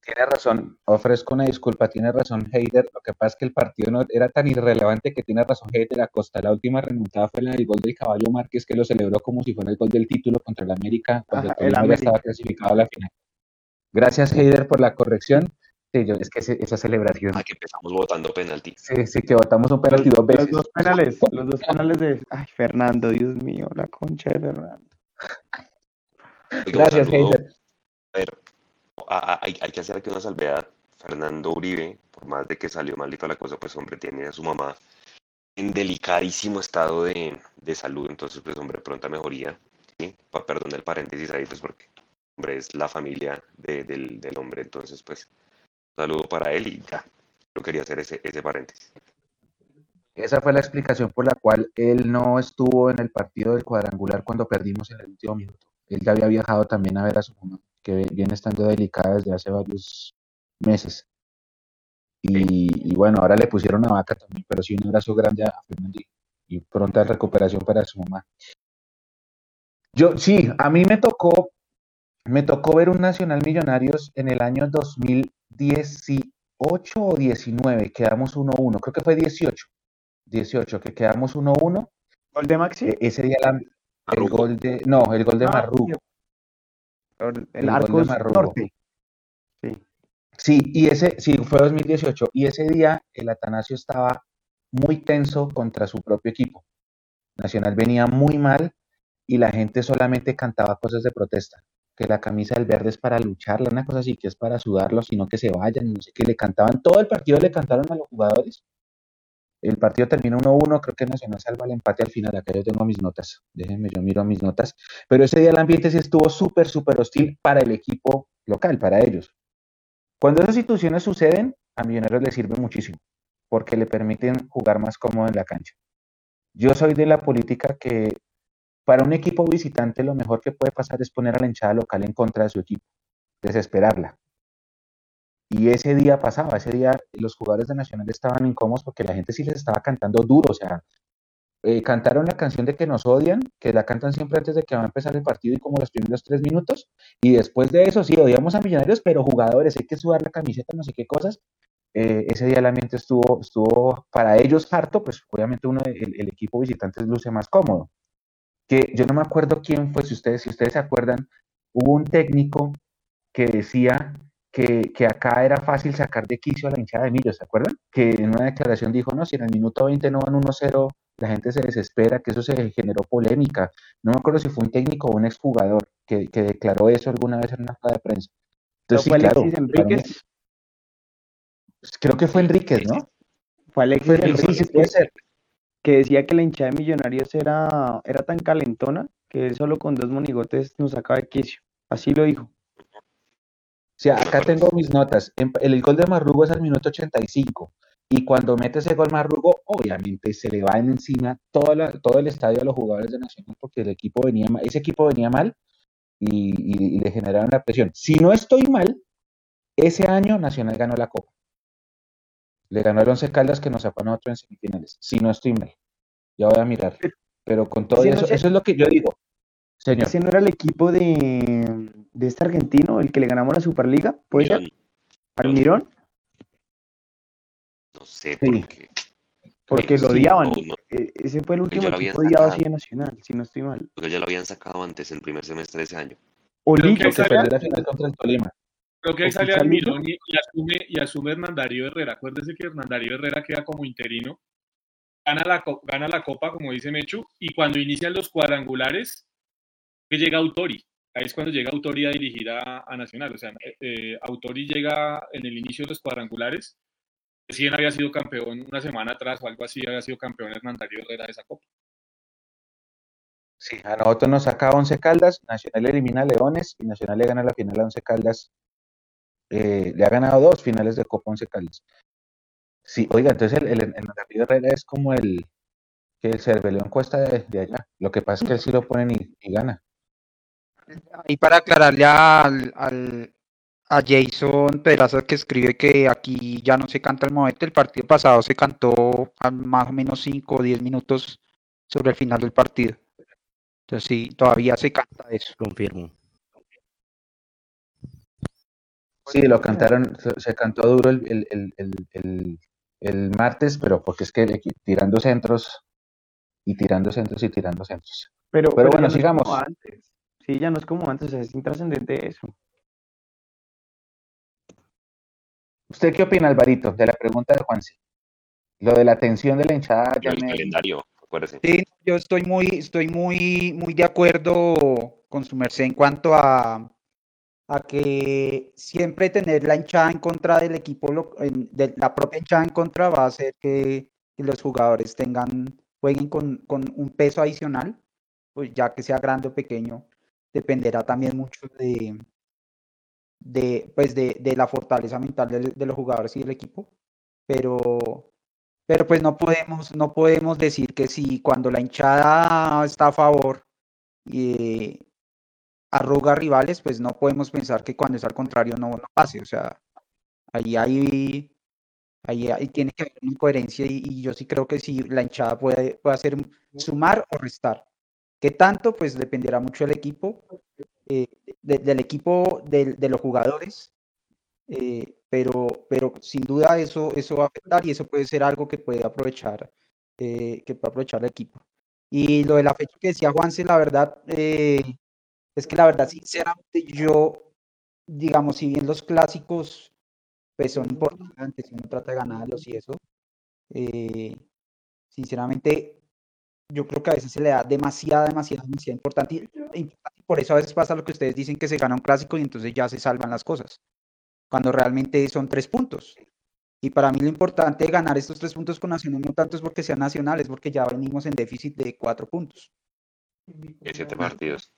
Tiene razón, ofrezco una disculpa, tiene razón Heider, lo que pasa es que el partido no era tan irrelevante que tiene razón Heider Acosta, la última remontada fue la del gol del caballo Márquez que lo celebró como si fuera el gol del título contra el América cuando Ajá, el América. estaba clasificado a la final. Gracias, Heider, por la corrección. Sí, yo, es que ese- esa celebración. Ah, que empezamos votando penalti. Sí, sí, que votamos un penalti dos Los veces. dos penales, los dos penales de. Ay, Fernando, Dios mío, la concha de Fernando. Gracias. Heider. A ver, a- a- hay, hay que hacer aquí una salvedad. Fernando Uribe, por más de que salió malito la cosa, pues hombre, tiene a su mamá en delicadísimo estado de, de salud, entonces pues hombre, pronta mejoría. ¿sí? Perdón el paréntesis ahí, pues porque hombre es la familia de- del, del hombre, entonces pues saludo para él y ya, yo quería hacer ese, ese paréntesis. Esa fue la explicación por la cual él no estuvo en el partido del cuadrangular cuando perdimos en el último minuto. Él ya había viajado también a ver a su mamá, que viene estando delicada desde hace varios meses. Y, y bueno, ahora le pusieron a vaca también, pero sí un abrazo grande a Fernando y pronta recuperación para su mamá. Yo, sí, a mí me tocó, me tocó ver un Nacional Millonarios en el año 2018 o 19, quedamos 1-1, creo que fue 18. 18, que quedamos 1-1. ¿Gol de Maxi? Eh, ese día la- el gol de, no, el gol de Ah, Marrugo. El, el gol de Arcos Marrugo. Norte. Sí. Sí, y ese, sí, fue 2018. Y ese día el Atanasio estaba muy tenso contra su propio equipo. Nacional venía muy mal y la gente solamente cantaba cosas de protesta. Que la camisa del verde es para lucharla, una cosa así, que es para sudarlo, sino que se vayan, no sé qué, le cantaban, todo el partido le cantaron a los jugadores. El partido terminó 1-1, creo que Nacional salva el empate al final, acá yo tengo mis notas, déjenme, yo miro mis notas, pero ese día el ambiente sí estuvo súper, súper hostil para el equipo local, para ellos. Cuando esas situaciones suceden, a Millonarios les sirve muchísimo, porque le permiten jugar más cómodo en la cancha. Yo soy de la política que para un equipo visitante lo mejor que puede pasar es poner a la hinchada local en contra de su equipo, desesperarla. Y ese día pasaba, ese día los jugadores de Nacional estaban incómodos porque la gente sí les estaba cantando duro, o sea, eh, cantaron la canción de que nos odian, que la cantan siempre antes de que va a empezar el partido y como los primeros tres minutos, y después de eso, sí, odiamos a Millonarios, pero jugadores, hay que sudar la camiseta, no sé qué cosas. Eh, ese día el ambiente estuvo, estuvo para ellos harto, pues obviamente uno, el, el equipo visitante luce más cómodo. Que yo no me acuerdo quién fue, si ustedes, si ustedes se acuerdan, hubo un técnico que decía que, que acá era fácil sacar de quicio a la hinchada de Millos, ¿se acuerdan? Que en una declaración dijo, no, si en el minuto 20 no van 1-0, la gente se desespera, que eso se generó polémica. No me acuerdo si fue un técnico o un exjugador que, que declaró eso alguna vez en una rueda de prensa. ¿No Entonces, sí, claro, Enríquez? creo que fue Enríquez, ¿no? Fue Alexis Enríquez sí, puede ser. Que decía que la hinchada de Millonarios era, era tan calentona que él solo con dos monigotes nos sacaba de quicio. Así lo dijo. O sea, acá tengo mis notas. En- El gol de Marrugo es al minuto 85. Y cuando mete ese gol Marrugo, obviamente se le va encima todo, la- todo el estadio a los jugadores de Nacional porque el equipo venía ese equipo venía mal y, y- y le generaron la presión. Si no estoy mal, ese año Nacional ganó la Copa. Le ganó el Once Caldas que nos sacó a nosotros en semifinales. Si no estoy mal. Ya voy a mirar. Pero con todo eso, eso es lo que yo digo. Señor. ¿Ese no era el equipo de, de este argentino, el que le ganamos la Superliga? ¿Puede ser? Mirón, ¿Almirón? no sé Sí. por qué. Porque lo Sí, odiaban. no, no, E- Ese fue el último equipo odiado así de Nacional, si no estoy mal. porque ya lo habían sacado antes, en el primer semestre de ese año. Olito, que perdió la final contra el Tolima. Creo que ahí sale. Almirón y, y asume, y asume Hernán Darío Herrera. Acuérdese que Hernán Darío Herrera queda como interino. Gana la, co- gana la copa, como dice Mechu, y cuando inician los cuadrangulares, que llega Autori. Ahí es cuando llega Autori a dirigir a, a Nacional. O sea, eh, eh, Autori llega en el inicio de los cuadrangulares. Recién había sido campeón una semana atrás o algo así, había sido campeón Hernán Darío Herrera de esa copa. Sí, a nosotros nos saca 11 Caldas, Nacional elimina a Leones y Nacional le gana la final a 11 Caldas. Eh, le ha ganado dos finales de Copa 11 Caldas. Sí, oiga, entonces el, el, el Darío Herrera es como el que el Cerveleón cuesta de, de allá. Lo que pasa es que él sí lo ponen y, y gana. Y para aclararle al, al- a Jason Pedraza que escribe que aquí ya no se canta el momento, el partido pasado se cantó a más o menos 5 o 10 minutos sobre el final del partido. Entonces sí, todavía se canta eso. Confirmo. Sí, lo cantaron, se, cantó duro el, el, el, el, el- el martes, pero porque es que tirando centros y tirando centros y tirando centros. Pero, bueno, no sigamos. antes. Sí, ya no es como antes, es intrascendente eso. ¿Usted qué opina, Alvarito, de la pregunta de Juanse? Lo de la atención de la hinchada Y ya el me... calendario, acuérdese. Sí, yo estoy muy, estoy muy, muy de acuerdo con su merced en cuanto a, a que siempre tener la hinchada en contra del equipo, de la propia hinchada en contra va a hacer que, los jugadores tengan, jueguen con, con un peso adicional, pues ya que sea grande o pequeño, dependerá también mucho de, de, pues de, de la fortaleza mental de, los jugadores y del equipo, pero, pero pues no podemos, no podemos decir que si cuando la hinchada está a favor y arruga rivales, pues no podemos pensar que cuando es al contrario no, no pase. O sea, ahí hay, ahí, hay- tiene que haber una incoherencia y, yo sí creo que si la hinchada puede, puede hacer sumar o restar. ¿Qué tanto? Pues dependerá mucho del equipo, eh, de- del equipo, del- de los jugadores, eh, pero, pero sin duda eso, eso va a afectar y eso puede ser algo que puede aprovechar, eh, que puede aprovechar el equipo. Y lo de la fecha que decía Juanse, la verdad, eh, es que la verdad, sinceramente, yo, digamos, si bien los clásicos pues son importantes, uno trata de ganarlos y eso, eh, sinceramente, yo creo que a veces se le da demasiada, demasiada, demasiada importante. y- y por eso a veces pasa lo que ustedes dicen que se gana un clásico y entonces ya se salvan las cosas, cuando realmente son tres puntos. Y para mí lo importante de ganar estos tres puntos con Nacional no tanto es porque sean nacionales, porque ya venimos en déficit de cuatro puntos. De siete partidos.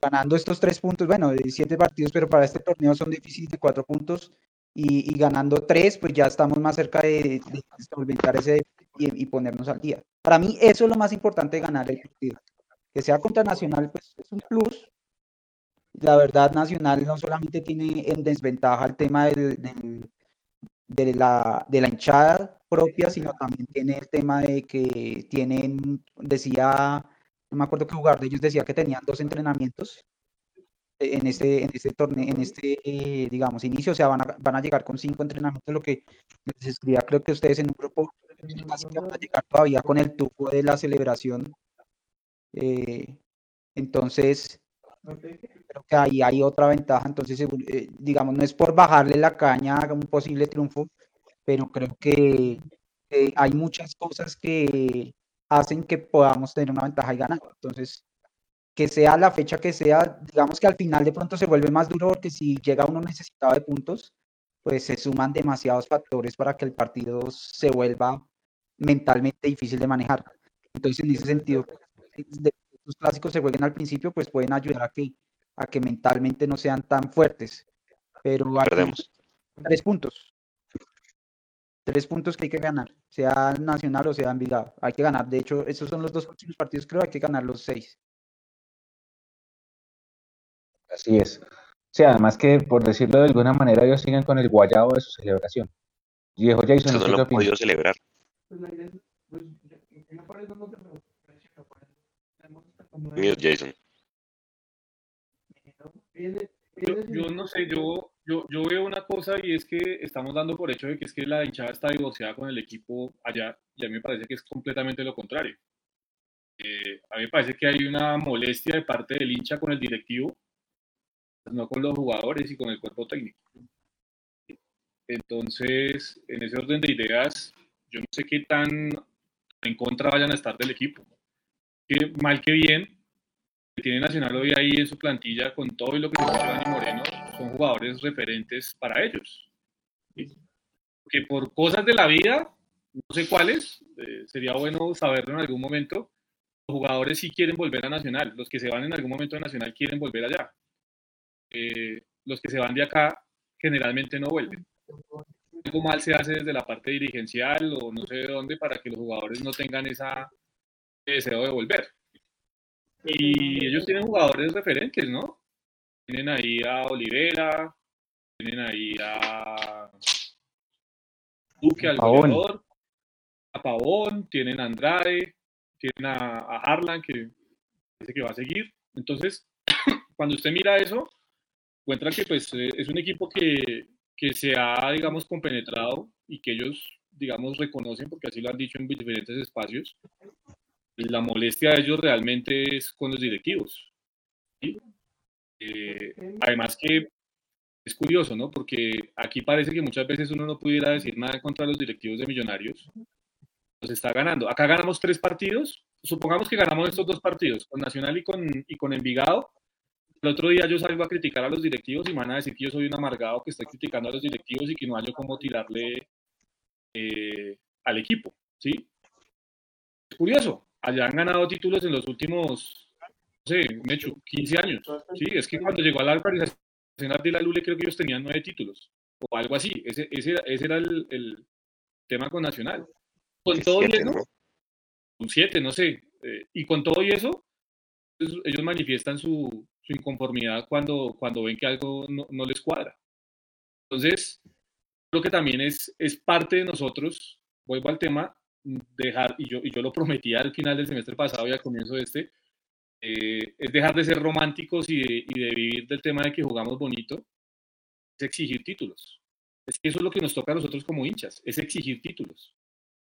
Ganando estos tres puntos, bueno, de siete partidos, pero para este torneo son déficit de cuatro puntos y, y ganando tres, pues ya estamos más cerca de, de solventar ese y, y ponernos al día. Para mí eso es lo más importante de ganar el partido. Que sea contra Nacional, pues es un plus. La verdad, Nacional no solamente tiene en desventaja el tema del, del- de, la, de la hinchada propia, sino también tiene el tema de que tienen, decía no me acuerdo qué jugador de ellos decía que tenían dos entrenamientos eh, en este, en este torneo, en este, eh, digamos, inicio, o sea, van a, van a llegar con cinco entrenamientos, lo que les escribía, creo que ustedes en un grupo, casi que van a llegar todavía con el tufo de la celebración. eh, entonces, creo que ahí hay otra ventaja, entonces, eh, digamos, no es por bajarle la caña a un posible triunfo, pero creo que eh, hay muchas cosas que hacen que podamos tener una ventaja y ganar. Entonces, que sea la fecha que sea, digamos que al final de pronto se vuelve más duro porque si llega uno necesitado de puntos, pues se suman demasiados factores para que el partido se vuelva mentalmente difícil de manejar. Entonces, en ese sentido, los clásicos se jueguen al principio, pues pueden ayudar a que, a que mentalmente no sean tan fuertes. Pero Perdemos. tres puntos. Tres puntos que hay que ganar, sea Nacional o sea Envigado. Hay que ganar. De hecho, esos son los dos próximos partidos, creo, hay que ganar los seis. Así es. Sí, además que, por decirlo de alguna manera, ellos siguen con el guayabo de su celebración. Viejo Jason, Eso no ¿usted lo han podido celebrar. Mío, Jason. Yo, yo no sé, yo, yo, yo veo una cosa y es que estamos dando por hecho de que es que la hinchada está divorciada con el equipo allá y a mí me parece que es completamente lo contrario. Eh, a mí me parece que hay una molestia de parte del hincha con el directivo, no con los jugadores y con el cuerpo técnico. Entonces, en ese orden de ideas, yo no sé qué tan en contra vayan a estar del equipo. Que mal que bien, que tiene Nacional hoy ahí en su plantilla con todo y lo que se Dani Moreno, son jugadores referentes para ellos. Que por cosas de la vida, no sé cuáles, eh, sería bueno saberlo en algún momento, los jugadores sí quieren volver a Nacional, los que se van en algún momento de Nacional quieren volver allá. Eh, los que se van de acá generalmente no vuelven. Algo mal se hace desde la parte dirigencial o no sé de dónde para que los jugadores no tengan esa, ese deseo de volver. Y ellos tienen jugadores referentes, ¿no? Tienen ahí a Olivera, tienen ahí a Duque, al Pavón. goleador, a Pavón, tienen a Andrade, tienen a, a Harlan, que parece que va a seguir. Entonces, cuando usted mira eso, encuentra que pues, eh, es un equipo que, que se ha, digamos, compenetrado y que ellos, digamos, reconocen, porque así lo han dicho en diferentes espacios, la molestia de ellos realmente es con los directivos. ¿sí? Eh, además que es curioso, ¿no? Porque aquí parece que muchas veces uno no pudiera decir nada contra los directivos de Millonarios. Los está ganando. Acá ganamos tres partidos. Supongamos que ganamos estos dos partidos, con Nacional y con, y con Envigado. El otro día yo salgo a criticar a los directivos y me van a decir que yo soy un amargado que está criticando a los directivos y que no hay cómo tirarle eh, al equipo, ¿sí? Es curioso. Allá han ganado títulos en los últimos, sé, Mechu, 15 años. Sí, es que cuando llegó a la organización de la Lule creo que ellos tenían nueve títulos o algo así. Ese, ese, ese era el, el, tema con Nacional. Con todo siete, y eso, ¿no? un 7, no sé. Eh, y con todo y eso, ellos, ellos manifiestan su, su, inconformidad cuando, cuando ven que algo no, no, les cuadra. Entonces, creo que también es, es parte de nosotros, vuelvo al tema, dejar, y yo, y yo lo prometí al final del semestre pasado y al comienzo de este, eh, es dejar de ser románticos y de, vivir del tema de que jugamos bonito, es exigir títulos. Es que eso es lo que nos toca a nosotros como hinchas, es exigir títulos.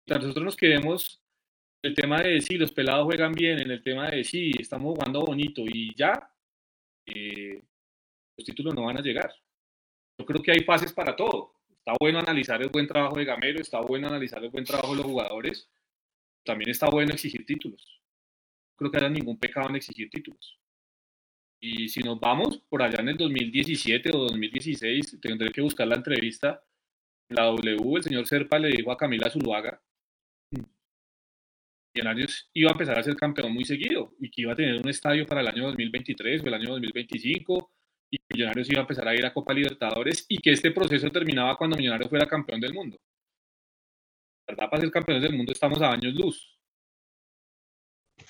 Mientras nosotros nos quedemos el tema de si los pelados juegan bien, en el tema de si estamos jugando bonito y ya, eh, los títulos no van a llegar. Yo creo que hay fases para todo. Está bueno analizar el buen trabajo de Gamero, está bueno analizar el buen trabajo de los jugadores, también está bueno exigir títulos creo que haya ningún pecado en exigir títulos. Y si nos vamos por allá en el 2017 o 2016, tendré que buscar la entrevista. En la W, el señor Serpa le dijo a Camila Zuluaga Millonarios iba a empezar a ser campeón muy seguido y que iba a tener un estadio para el año 2023 o el año 2025 y Millonarios iba a empezar a ir a Copa Libertadores y que este proceso terminaba cuando Millonarios fuera campeón del mundo. Verdad, para ser campeones del mundo estamos a años luz.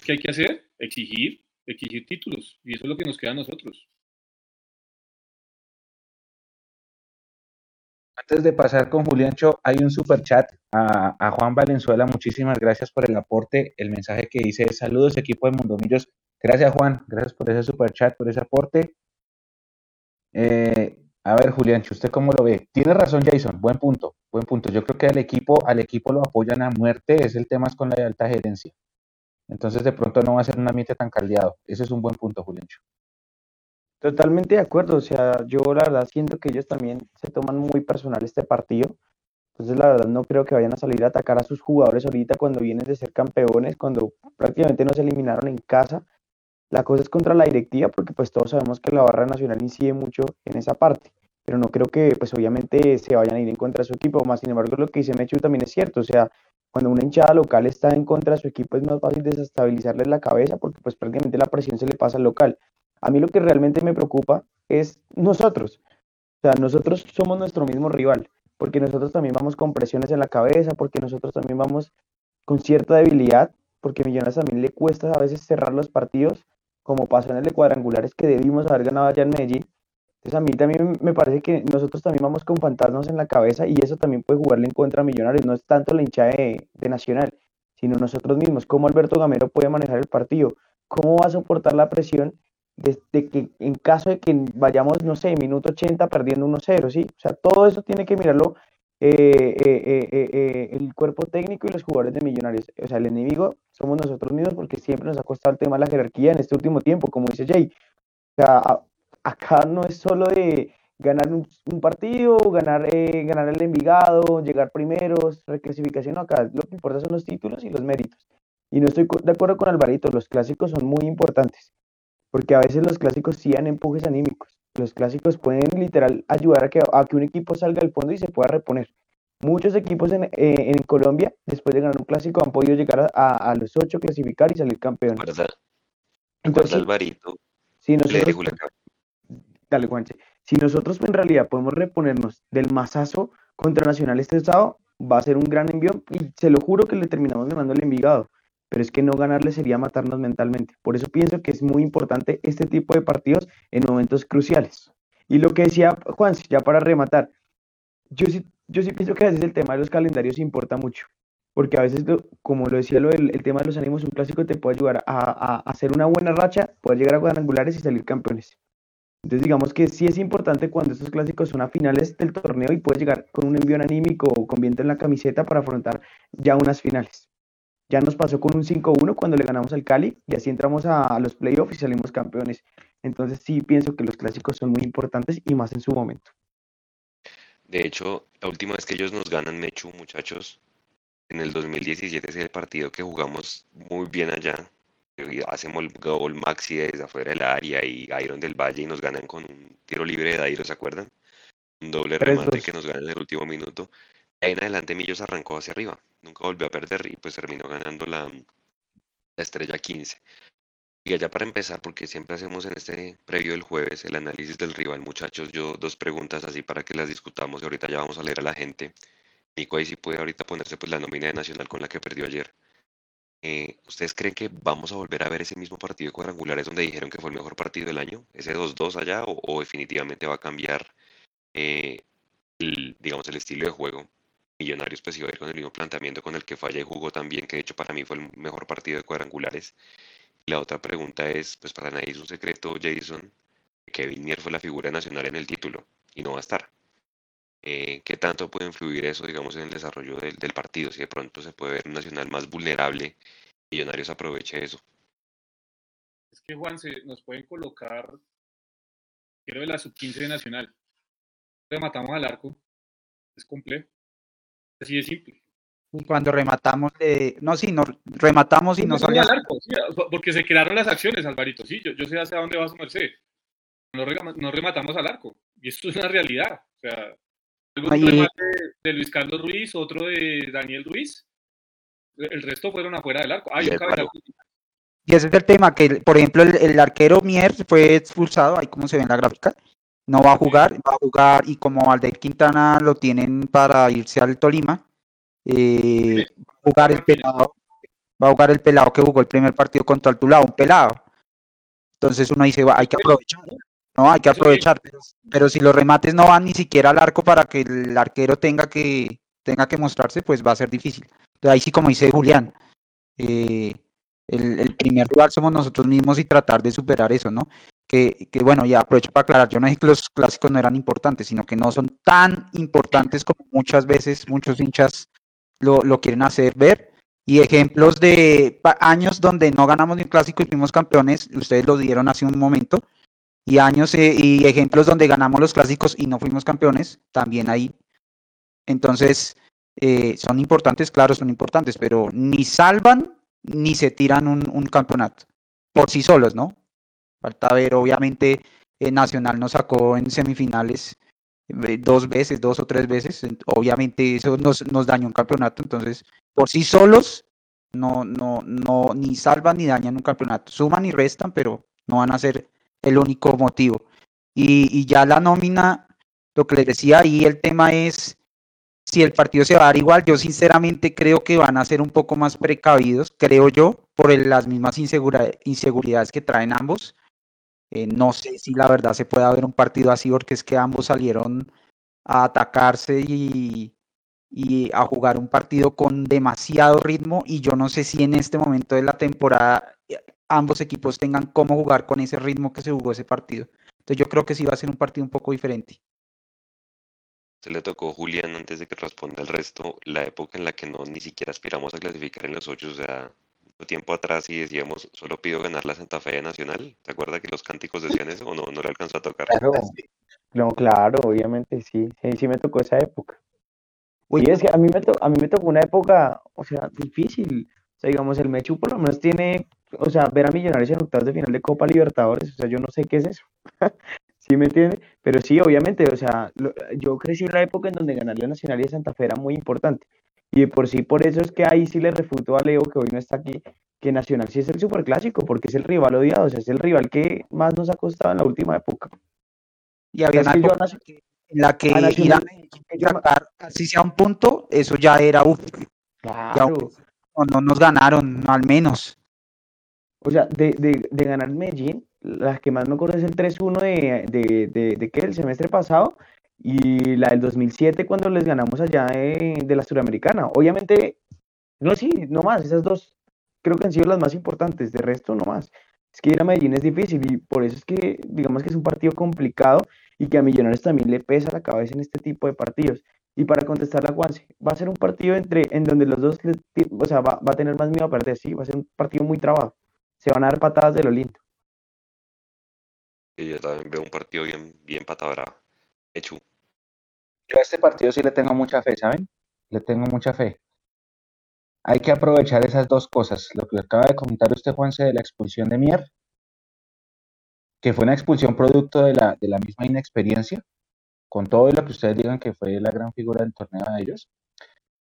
¿Qué hay que hacer? Exigir, exigir títulos. Y eso es lo que nos queda a nosotros. Antes de pasar con Juliancho, hay un super chat a, Juan Valenzuela. Muchísimas gracias por el aporte. El mensaje que dice: Saludos, equipo de Mundomillos. Gracias, Juan. Gracias por ese super chat, por ese aporte. Eh, a ver, Juliancho, ¿usted cómo lo ve? Tiene razón, Jason. Buen punto. Buen punto. Yo creo que al equipo, al equipo lo apoyan a muerte. Es el tema con la alta gerencia. Entonces de pronto no va a ser un ambiente tan caldeado. Ese es un buen punto, Juliancho. Totalmente de acuerdo. O sea, yo la verdad siento que ellos también se toman muy personal este partido. Entonces la verdad no creo que vayan a salir a atacar a sus jugadores ahorita cuando vienen de ser campeones, cuando prácticamente nos eliminaron en casa. La cosa es contra la directiva porque pues todos sabemos que la barra nacional incide mucho en esa parte. Pero no creo que pues obviamente se vayan a ir en contra de su equipo. Más sin embargo lo que dice Mechu también es cierto. O sea, cuando una hinchada local está en contra de su equipo es más fácil desestabilizarle la cabeza porque pues prácticamente la presión se le pasa al local. A mí lo que realmente me preocupa es nosotros. O sea, nosotros somos nuestro mismo rival, porque nosotros también vamos con presiones en la cabeza, porque nosotros también vamos con cierta debilidad, porque a Millonarios también le cuesta a veces cerrar los partidos, como pasó en el de cuadrangulares que debimos haber ganado allá en Medellín, entonces a mí también me parece que nosotros también vamos con fantasmas en la cabeza y eso también puede jugarle en contra a Millonarios. No es tanto la hinchada de, de, Nacional, sino nosotros mismos. ¿Cómo Alberto Gamero puede manejar el partido? ¿Cómo va a soportar la presión de, de que en caso de que vayamos, no sé, minuto 80 perdiendo 1-0, ¿sí? O sea, todo eso tiene que mirarlo eh, eh, eh, el cuerpo técnico y los jugadores de Millonarios. O sea, el enemigo somos nosotros mismos porque siempre nos ha costado el tema de la jerarquía en este último tiempo, como dice Jay. O sea, acá no es solo de ganar un, un partido, ganar, eh, ganar el Envigado, llegar primeros, reclasificación, acá lo que importa son los títulos y los méritos. Y no estoy de acuerdo con Alvarito, los clásicos son muy importantes, porque a veces los clásicos sí dan empujes anímicos. Los clásicos pueden literal ayudar a que, a que un equipo salga del fondo y se pueda reponer. Muchos equipos en, eh, en Colombia, después de ganar un clásico, han podido llegar a, a los ocho, clasificar y salir campeones. ¿Verdad? Entonces, Alvarito, nosotros, la Dale, Juanche. Si nosotros en realidad podemos reponernos del masazo contra Nacional este sábado, va a ser un gran envío y se lo juro que le terminamos ganando el Envigado. Pero es que no ganarle sería matarnos mentalmente. Por eso pienso que es muy importante este tipo de partidos en momentos cruciales. Y lo que decía Juan, ya para rematar, yo sí, yo sí pienso que a veces el tema de los calendarios importa mucho. Porque a veces, como lo decía lo del el tema de los ánimos, un clásico te puede ayudar a hacer una buena racha, poder llegar a cuadrangulares y salir campeones. Entonces, digamos que sí es importante cuando estos clásicos son a finales del torneo y puedes llegar con un envío anímico o con viento en la camiseta para afrontar ya unas finales. Ya nos pasó con un 5-1 cuando le ganamos al Cali y así entramos a, los playoffs y salimos campeones. Entonces sí pienso que los clásicos son muy importantes y más en su momento. De hecho, la última vez que ellos nos ganan, Mechu, muchachos, en el 2017 es el partido que jugamos muy bien allá. Hacemos el gol Maxi desde afuera del área y Iron del Valle y nos ganan con un tiro libre de Dairo, ¿se acuerdan? Un doble remate 3-2. que nos ganan en el último minuto. De ahí en adelante Millos arrancó hacia arriba, nunca volvió a perder y pues terminó ganando la, la estrella 15. Y allá para empezar, porque siempre hacemos en este previo del jueves el análisis del rival, muchachos, yo dos preguntas así para que las discutamos y ahorita ya vamos a leer a la gente. Nico ahí sí puede ahorita ponerse pues la nómina de Nacional con la que perdió ayer. Eh, ¿ustedes creen que vamos a volver a ver ese mismo partido de cuadrangulares donde dijeron que fue el mejor partido del año? ¿Ese 2-2 allá o, definitivamente va a cambiar eh, el, digamos, el estilo de juego? Millonarios pues iba a ir con el mismo planteamiento con el que falla y jugó también, que de hecho para mí fue el mejor partido de cuadrangulares. La otra pregunta es, pues para nadie es un secreto, Jason, que Kevin Mier fue la figura nacional en el título y no va a estar. Eh, ¿qué tanto puede influir eso, digamos, en el desarrollo del, del partido? Si de pronto se puede ver un nacional más vulnerable, Millonarios aproveche eso. Es que Juan, se nos pueden colocar, quiero de la sub-15 de Nacional. Rematamos al arco, es complejo. Así de simple. Y cuando rematamos, eh, no, sí, no, rematamos y no salía. al arco, sí, porque se crearon las acciones, Alvarito, sí, yo, yo sé hacia dónde va su merced. No, no rematamos al arco, y esto es una realidad. O sea, Ahí- remate de Luis Carlos Ruiz, otro de Daniel Ruiz, el resto fueron afuera del arco. Hay Y ese es el tema, que por ejemplo el, el arquero Mier fue expulsado, ahí como se ve en la gráfica, no va a jugar, va a jugar y como Aldair Quintana lo tienen para irse al Tolima, eh, va a jugar el pelado, va a jugar el pelado que jugó el primer partido contra el Tulao, un pelado. Entonces uno dice, "Va, hay que aprovechar, no, hay que aprovechar, pero, pero si los remates no van ni siquiera al arco para que el arquero tenga que, tenga que mostrarse, pues va a ser difícil. Entonces ahí sí como dice Julián, eh, el, el primer rival somos nosotros mismos y tratar de superar eso, ¿no? Que, que bueno, ya aprovecho para aclarar, yo no dije que los clásicos no eran importantes, sino que no son tan importantes como muchas veces muchos hinchas lo, lo quieren hacer ver. Y ejemplos de años donde no ganamos ni un clásico y fuimos campeones, ustedes lo dieron hace un momento, y años eh, y ejemplos donde ganamos los clásicos y no fuimos campeones, también ahí. Entonces, eh, son importantes, claro, son importantes, pero ni salvan ni se tiran un, campeonato por sí solos, ¿no? Falta ver, obviamente, eh, Nacional nos sacó en semifinales eh, dos veces, dos o tres veces, ent- obviamente eso nos, nos dañó un campeonato, entonces, por sí solos, no, no, no, ni salvan ni dañan un campeonato, suman y restan, pero no van a ser el único motivo. Y, ya la nómina, lo que les decía ahí, el tema es si el partido se va a dar igual, yo sinceramente creo que van a ser un poco más precavidos, creo yo, por las mismas inseguridades que traen ambos. Eh, no sé si la verdad se puede ver un partido así, porque es que ambos salieron a atacarse y, a jugar un partido con demasiado ritmo y yo no sé si en este momento de la temporada ambos equipos tengan cómo jugar con ese ritmo que se jugó ese partido. Entonces yo creo que sí va a ser un partido un poco diferente. Se le tocó Julián antes de que responda el resto, la época en la que no ni siquiera aspiramos a clasificar en los ocho, o sea, mucho tiempo atrás y decíamos, solo pido ganar la Santa Fe Nacional. ¿Te acuerdas que los cánticos decían eso o no, no le alcanzó a tocar? Claro, no, claro, obviamente sí, sí, sí me tocó esa época. Uy, Y es que a mí me, to- a mí me tocó una época, o sea, difícil. O sea, digamos, el Mechu por lo menos tiene, o sea, ver a Millonarios en octavos de final de Copa Libertadores, o sea, yo no sé qué es eso. ¿Sí me entiende? Pero sí, obviamente, o sea, lo- yo crecí en la época en donde ganarle a Nacional y a Santa Fe era muy importante. Y de por sí, por eso es que ahí sí le refuto a Leo, que hoy no está aquí, que Nacional sí es el superclásico, porque es el rival odiado, o sea, es el rival que más nos ha costado en la última época. y había una que yo Nacio- en la que a ir Medellín que así sea un punto, eso ya era, uff, Claro. no, no nos ganaron, al menos. O sea, de, de, de ganar Medellín, la que más me acuerdo es el 3-1 de, de, de, qué, el semestre pasado y la del 2007 cuando les ganamos allá de, la Suramericana. Obviamente, no, sí, no más, esas dos creo que han sido las más importantes, de resto no más. Es que ir a Medellín es difícil y por eso es que digamos que es un partido complicado y que a Millonarios también le pesa la cabeza en este tipo de partidos. Y para contestar a Juanse, va a ser un partido entre, en donde los dos, le ti- o sea, va, va a tener más miedo a perder, sí, va a ser un partido muy trabado. Se van a dar patadas de lo lindo. Y yo también veo un partido bien, bien pata brava. Hecho, Yo a este partido sí le tengo mucha fe, ¿saben? Le tengo mucha fe. Hay que aprovechar esas dos cosas. Lo que acaba de comentar usted, Juanse, de la expulsión de Mier, que fue una expulsión producto de la, de la misma inexperiencia, con todo lo que ustedes digan que fue la gran figura del torneo de ellos.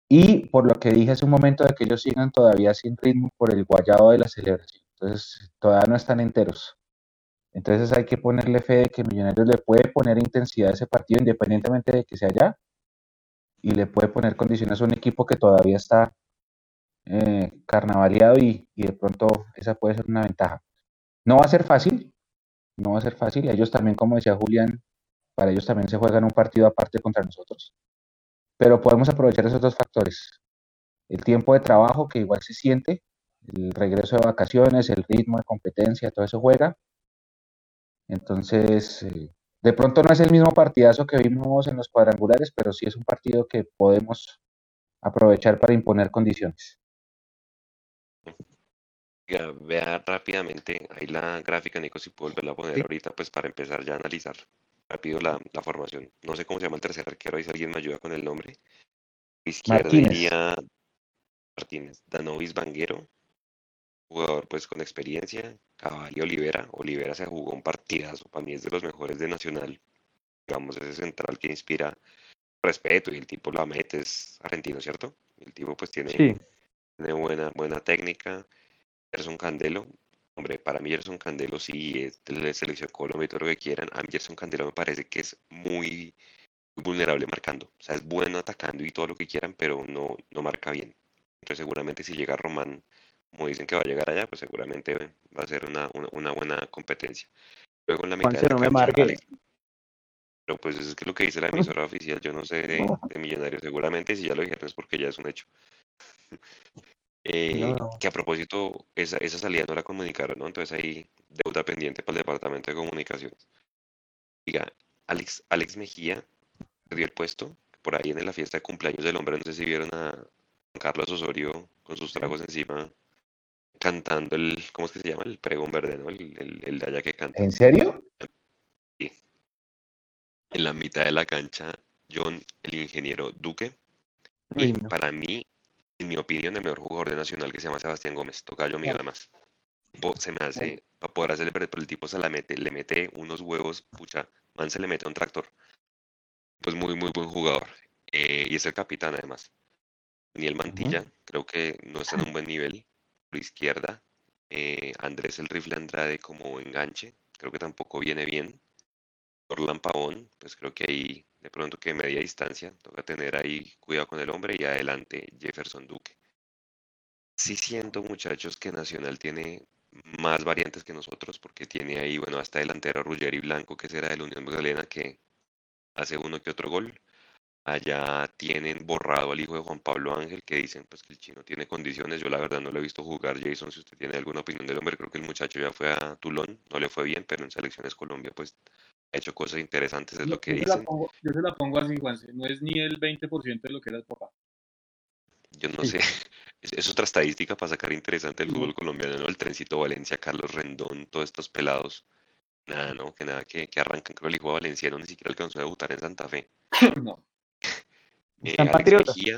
Y por lo que dije hace un momento de que ellos sigan todavía sin ritmo por el guayado de la celebración. Entonces, todavía no están enteros. Entonces hay que ponerle fe de que Millonarios le puede poner intensidad a ese partido independientemente de que sea allá y le puede poner condiciones a un equipo que todavía está eh, y, y de pronto esa puede ser una ventaja. No va a ser fácil, no va a ser fácil. Ellos también, como decía Julián, para ellos también se juegan un partido aparte contra nosotros. Pero podemos aprovechar esos dos factores. El tiempo de trabajo que igual se siente, el regreso de vacaciones, el ritmo de competencia, todo eso juega. Entonces, eh, de pronto no es el mismo partidazo que vimos en los cuadrangulares, pero sí es un partido que podemos aprovechar para imponer condiciones. Vea rápidamente ahí la gráfica, Nico, si puedo volverla a poner Sí. ahorita, pues para empezar ya a analizar rápido la, la formación. No sé cómo se llama el tercer arquero, ahí si alguien me ayuda con el nombre. Izquierda Martínez. iría Martínez, Danovis Banguero, jugador pues con experiencia, Caballo Olivera. Olivera se jugó un partidazo, para mí es de los mejores de Nacional. Digamos, ese central que inspira respeto y el tipo la mete, es argentino, ¿cierto? El tipo pues tiene, Sí, tiene buena, buena técnica. Gerson Candelo, hombre, para mí Gerson Candelo sí es de la selección Colombia y todo lo que quieran. A mí Gerson Candelo me parece que es muy, muy vulnerable marcando. O sea, es bueno atacando y todo lo que quieran, pero no, no marca bien. Entonces seguramente si llega Román, como dicen que va a llegar allá, pues seguramente va a ser una, una, una buena competencia. Luego en la mitad Juanse, de la no me cancha, marque. Alex- Pero pues eso es que lo que dice la emisora oficial, yo no sé de, de Millonarios, seguramente si ya lo dijeron es porque ya es un hecho. Eh, No, no. que a propósito, esa, esa salida no la comunicaron, ¿no? Entonces ahí deuda pendiente para el departamento de comunicaciones. Diga, Alex, Alex Mejía perdió el puesto, por ahí en la fiesta de cumpleaños del hombre, no sé si vieron a Juan Carlos Osorio con sus tragos encima, cantando el, ¿cómo es que se llama? El pregón verde, ¿no? El, el, el de allá que canta. ¿En serio? En la mitad de la cancha, John, el ingeniero Duque, y no. para mí, en mi opinión, el mejor jugador de Nacional que se llama Sebastián Gómez, tocayo mío además. Se me hace, para poder hacerle perder, pero el tipo se la mete, le mete unos huevos, pucha, man se le mete a un tractor. Pues muy, muy buen jugador. Eh, y es el capitán además. Daniel Mantilla, creo que no está en un buen nivel. Izquierda, eh, Andrés el Rifle Andrade como enganche, creo que tampoco viene bien. Orlan Pavón, pues creo que ahí de pronto que media distancia, toca tener ahí cuidado con el hombre y adelante Jefferson Duque. Sí siento, muchachos, que Nacional tiene más variantes que nosotros, porque tiene ahí, bueno, hasta delantero Ruggeri Blanco, que será de la Unión Magdalena, que hace uno que otro gol. Allá tienen borrado al hijo de Juan Pablo Ángel, que dicen pues que el chino tiene condiciones. Yo la verdad no lo he visto jugar, Jason, si usted tiene alguna opinión del hombre, creo que el muchacho ya fue a Tulón, no le fue bien, pero en selecciones Colombia pues ha hecho cosas interesantes, es Yo, lo que yo se dicen. pongo, yo se la pongo así, Juanse. No es ni el 20% de lo que era el papá. Yo no Sí. sé, es, es otra estadística para sacar interesante el fútbol colombiano, ¿no? El Trencito Valencia, Carlos Rendón, todos estos pelados. Nada, ¿no? Que nada, que, que arrancan, creo el hijo de Valenciano ni siquiera alcanzó a debutar en Santa Fe. no. Eh, Alex patriotas. Mejía,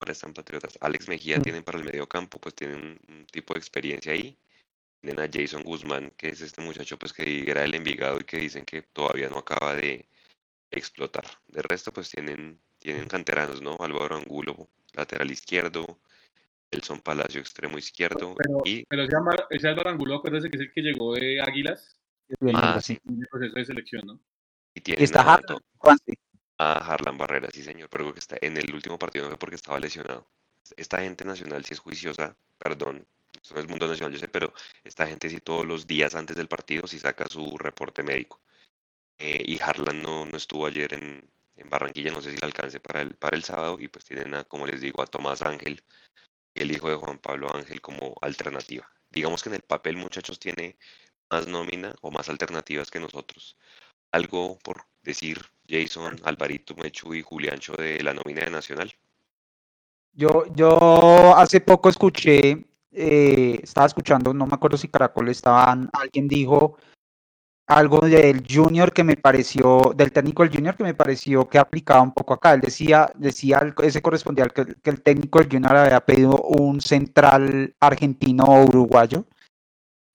ahora están patriotas. Alex Mejía Mm. tienen para el medio campo, pues tienen un, un tipo de experiencia ahí. Tienen a Jason Guzmán, que es este muchacho pues que era del Envigado y que dicen que todavía no acaba de explotar. De resto, pues tienen, tienen canteranos, ¿no? Álvaro Angulo, lateral izquierdo, Elson Palacio, extremo izquierdo, Pero, y pero ese, Amar- ese Álvaro Angulo, acuérdese que es el que llegó de Águilas ah, sí, en el proceso de selección, ¿no? y tienen está Harlan, Juanse. A Harlan Barrera, sí señor, pero que está en el último partido no fue porque estaba lesionado. Esta gente nacional sí es juiciosa, perdón, esto no es mundo nacional, yo sé, pero esta gente sí todos los días antes del partido sí saca su reporte médico. Eh, y Harlan no, no estuvo ayer en, en Barranquilla, no sé si le alcance para el, para el sábado, y pues tienen como les digo, a Tomás Ángel, el hijo de Juan Pablo Ángel como alternativa. Digamos que en el papel, muchachos, tiene más nómina o más alternativas que nosotros. Algo por decir Jason, Alvarito, Mechu y Juliancho de la nómina de Nacional. Yo, yo hace poco escuché, eh, estaba escuchando, no me acuerdo si Caracol estaban, alguien dijo algo del Junior que me pareció, del técnico del Junior que me pareció que aplicaba un poco acá. Él decía, decía ese correspondía que, que el técnico del Junior había pedido un central argentino o uruguayo,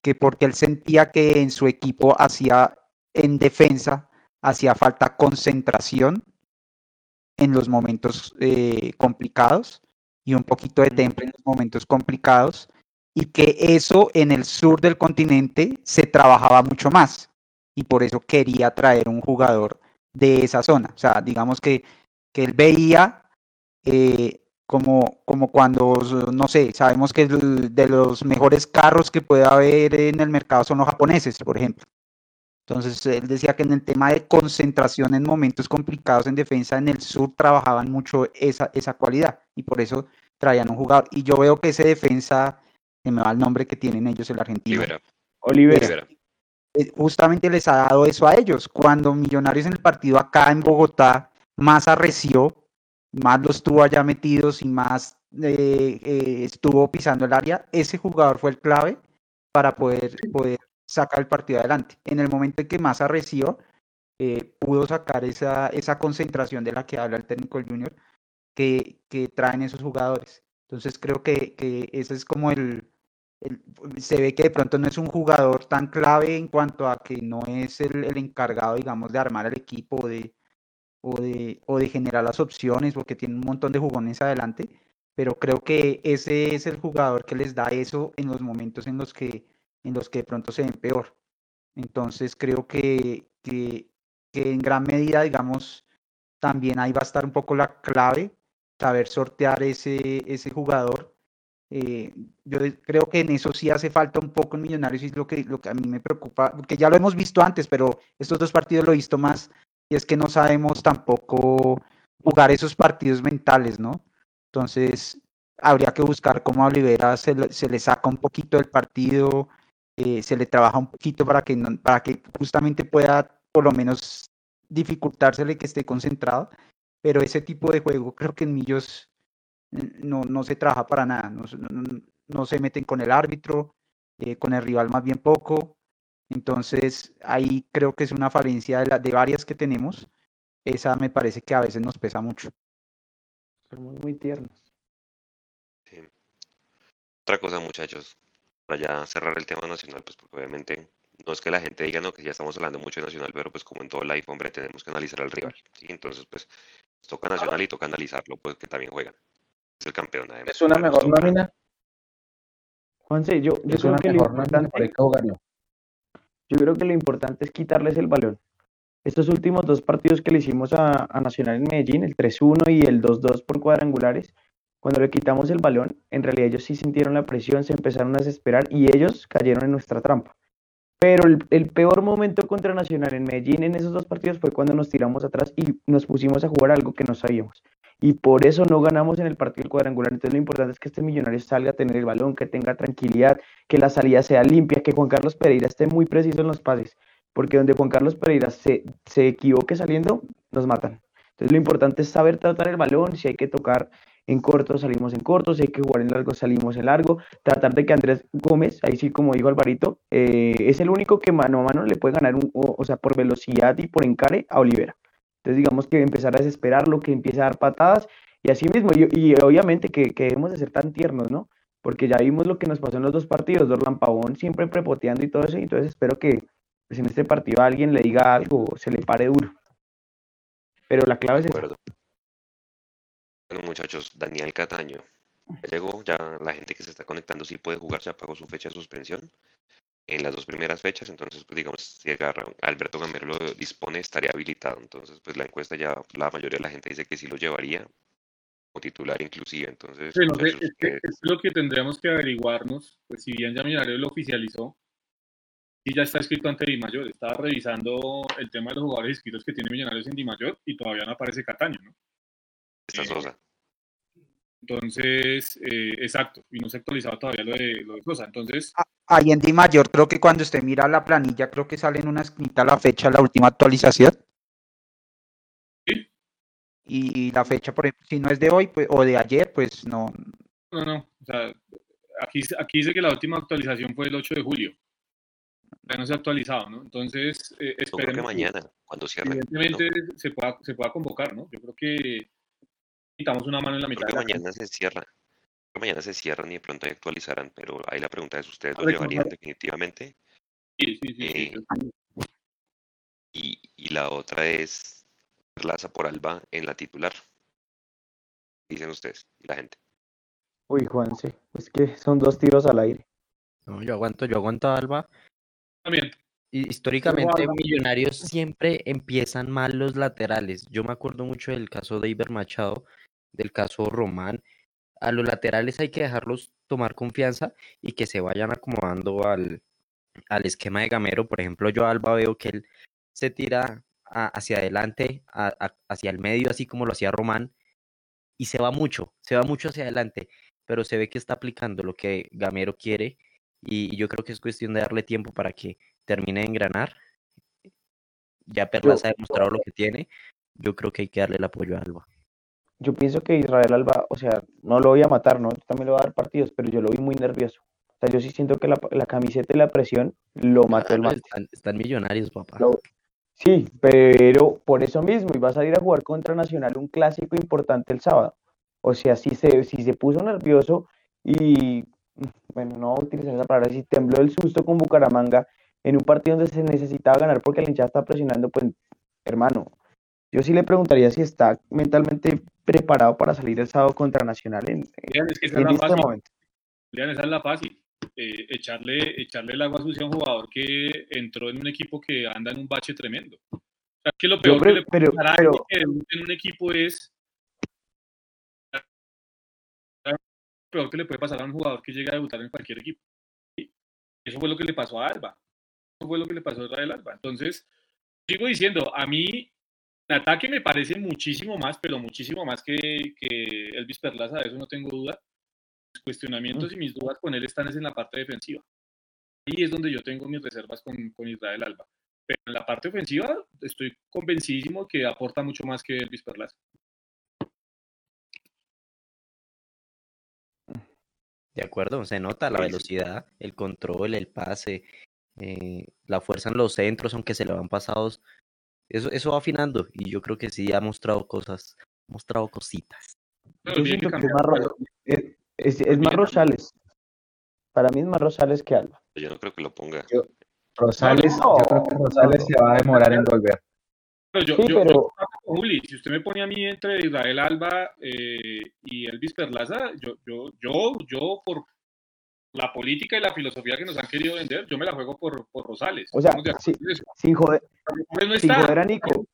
que porque él sentía que en su equipo hacía en defensa hacía falta concentración en los momentos eh, complicados y un poquito de temple en los momentos complicados y que eso en el sur del continente se trabajaba mucho más y por eso quería traer un jugador de esa zona. O sea, digamos que, que él veía eh, como, como cuando, no sé, sabemos que de los mejores carros que puede haber en el mercado son los japoneses, por ejemplo. Entonces, él decía que en el tema de concentración en momentos complicados en defensa en el sur trabajaban mucho esa, esa cualidad y por eso traían un jugador. Y yo veo que ese defensa, se me va el nombre que tienen ellos, el argentino. Olivera. Olivera. Olivera. eh, justamente les ha dado eso a ellos. Cuando Millonarios en el partido acá en Bogotá más arreció, más los tuvo allá metidos y más eh, eh, estuvo pisando el área, ese jugador fue el clave para poder, poder sacar el partido adelante. En el momento en que más arreció, eh, pudo sacar esa, esa concentración de la que habla el técnico Junior que, que traen esos jugadores. Entonces creo que, que ese es como el, se ve que de pronto no es un jugador tan clave en cuanto a que no es el, el encargado, digamos, de armar el equipo de, o, de, o de generar las opciones, porque tiene un montón de jugones adelante, pero creo que ese es el jugador que les da eso en los momentos en los que, en los que de pronto se ven peor. Entonces creo que, que, que en gran medida, digamos, también ahí va a estar un poco la clave, saber sortear ese, ese jugador. Eh, yo creo que en eso sí hace falta un poco en Millonarios y es lo que, lo que a mí me preocupa, porque ya lo hemos visto antes, pero estos dos partidos lo he visto más, y es que no sabemos tampoco jugar esos partidos mentales, ¿no? Entonces, habría que buscar cómo a Olivera se, se le saca un poquito del partido, eh, se le trabaja un poquito para que, no- para que justamente pueda por lo menos dificultársele que esté concentrado, pero ese tipo de juego creo que en Millos no, no se trabaja para nada, no, se- no- no- no se meten con el árbitro, eh, con el rival más bien poco, entonces ahí creo que es una falencia de, la, de varias que tenemos, esa me parece que a veces nos pesa mucho. Somos muy tiernos. Sí. Otra cosa, muchachos, para ya cerrar el tema nacional, pues porque obviamente no es que la gente diga no, que ya estamos hablando mucho de nacional, pero pues como en todo live, hombre, tenemos que analizar al rival, ¿sí? Entonces, pues toca nacional y toca analizarlo, pues que también juegan. Es el campeón, además. Es una mejor nómina. Juanse, yo, yo Es creo una que lo mejor importante, yo creo que lo importante es quitarles el balón. Estos últimos dos partidos que le hicimos a, a Nacional en Medellín, el 3-1 y el 2-2 por cuadrangulares, cuando le quitamos el balón, en realidad ellos sí sintieron la presión, se empezaron a desesperar y ellos cayeron en nuestra trampa. Pero el, peor momento contra Nacional en Medellín en esos dos partidos fue cuando nos tiramos atrás y nos pusimos a jugar algo que no sabíamos. Y por eso no ganamos en el partido cuadrangular. Entonces lo importante es que este millonario salga a tener el balón, que tenga tranquilidad, que la salida sea limpia, que Juan Carlos Pereira esté muy preciso en los pases. Porque donde Juan Carlos Pereira se, se equivoque saliendo, nos matan. Entonces lo importante es saber tratar el balón, si hay que tocar en corto, salimos en corto, si hay que jugar en largo, salimos en largo, tratar de que Andrés Gómez, ahí sí como dijo Alvarito, eh, es el único que mano a mano le puede ganar, un, o, sea, por velocidad y por encare a Olivera. Entonces digamos que empezar a desesperarlo, que empiece a dar patadas y así mismo, y, obviamente que, debemos de ser tan tiernos, ¿no? Porque ya vimos lo que nos pasó en los dos partidos, Dorlan Pavón siempre prepoteando y todo eso, y entonces espero que pues, en este partido alguien le diga algo, se le pare duro. Pero la clave es acuerdo. Bueno, muchachos, Daniel Cataño. Ya llegó, ya la gente que se está conectando sí puede jugar, ya pagó su fecha de suspensión en las dos primeras fechas, entonces, pues digamos, si agarra- Alberto Gamero lo dispone, estaría habilitado. Entonces, pues la encuesta ya, la mayoría de la gente dice que sí lo llevaría como titular inclusive. Entonces, Sí, no es, que eh, es lo que tendríamos que averiguarnos, pues si bien ya Millonarios lo oficializó, y ya está escrito ante Di Mayor, estaba revisando el tema de los jugadores inscritos que tiene Millonarios en Di Mayor y todavía no aparece Cataño, ¿no? Está eh, Sosa. Entonces, eh, exacto, y no se ha actualizado todavía lo de, lo de Sosa. Entonces, Ahí en Di Mayor, creo que cuando usted mira la planilla, creo que sale en una esquinita la fecha, la última actualización. Y la fecha, por ejemplo, si no es de hoy pues, o de ayer, pues no. No, no. O sea, aquí, aquí dice que la última actualización fue el 8 de julio. Ya no se ha actualizado, ¿no? Entonces, eh, Yo creo que esperemos que mañana, cuando cierre. evidentemente se pueda, se pueda convocar, ¿no? Yo creo que necesitamos una mano en la Creo mitad que de la mañana se cierra. Creo que mañana se cierran y de pronto ahí actualizarán, pero ahí la pregunta es, ¿ustedes lo llevarían definitivamente? Sí, sí, sí, sí. Eh, Y, y la otra es Laza por Alba en la titular. Dicen ustedes y la gente. Uy, Juanse, es que son dos tiros al aire. No, yo aguanto, yo aguanto a Alba. También. Históricamente. Millonarios siempre empiezan mal los laterales. Yo me acuerdo mucho del caso de Iber Machado, del caso Román. A los laterales hay que dejarlos tomar confianza y que se vayan acomodando al, al esquema de Gamero. Por ejemplo, yo a Alba veo que él se tira a- hacia adelante, a- a- hacia el medio, así como lo hacía Román, y se va mucho, se va mucho hacia adelante, pero se ve que está aplicando lo que Gamero quiere y, y yo creo que es cuestión de darle tiempo para que termine de engranar. Ya Perlas ha demostrado lo que tiene, yo creo que hay que darle el apoyo a Alba. Yo pienso que Israel Alba, o sea, no lo voy a matar, ¿no? Yo también le voy a dar partidos, pero yo lo vi muy nervioso. O sea, yo sí siento que la, la camiseta y la presión lo mató el Claro, man. están, están millonarios, papá. Lo- Sí, pero por eso mismo iba a salir a jugar contra Nacional un clásico importante el sábado. O sea, si se, si se puso nervioso y, bueno, no voy a utilizar esa palabra, si tembló el susto con Bucaramanga en un partido donde se necesitaba ganar porque el hinchada está presionando, pues, hermano, yo sí le preguntaría si está mentalmente preparado para salir el sábado contra Nacional en, Julián, es que en este fácil. momento. Julián, esa es la fácil. Eh, echarle, echarle el agua sucia a un jugador que entró en un equipo que anda en un bache tremendo. O sea, que lo peor pre- que le puede pero- pero- en un equipo es peor que le puede pasar a un jugador que llega a debutar en cualquier equipo. Eso fue lo que le pasó a Alba. Eso fue lo que le pasó a Israel Alba. Entonces, sigo diciendo, a mí en ataque me parece muchísimo más, pero muchísimo más que, que Elvis Perlaza, de eso no tengo duda. Mis cuestionamientos y mis dudas con él están es en la parte defensiva. Ahí es donde yo tengo mis reservas con, con Israel Alba. Pero en la parte ofensiva estoy convencidísimo que aporta mucho más que Elvis Perlaza. De acuerdo, se nota la velocidad, el control, el pase, eh, la fuerza en los centros, aunque se le van pasados. Eso, eso va afinando y yo creo que sí ha mostrado cosas, ha mostrado cositas. No Yo olviden siento que es es, es- es más Rosales. Para mí es más Rosales que Alba. Yo no creo que lo ponga. Rosales, No, yo creo que Rosales se va a demorar en volver. Pero yo, Sí, yo- pero- Juli, si usted me pone a mí entre Israel Alba eh, y Elvis Perlaza, yo, yo, yo, yo por la política y la filosofía que nos han querido vender, yo me la juego por, por Rosales. O sea, sí. Sin joder, no sin joder a Nico.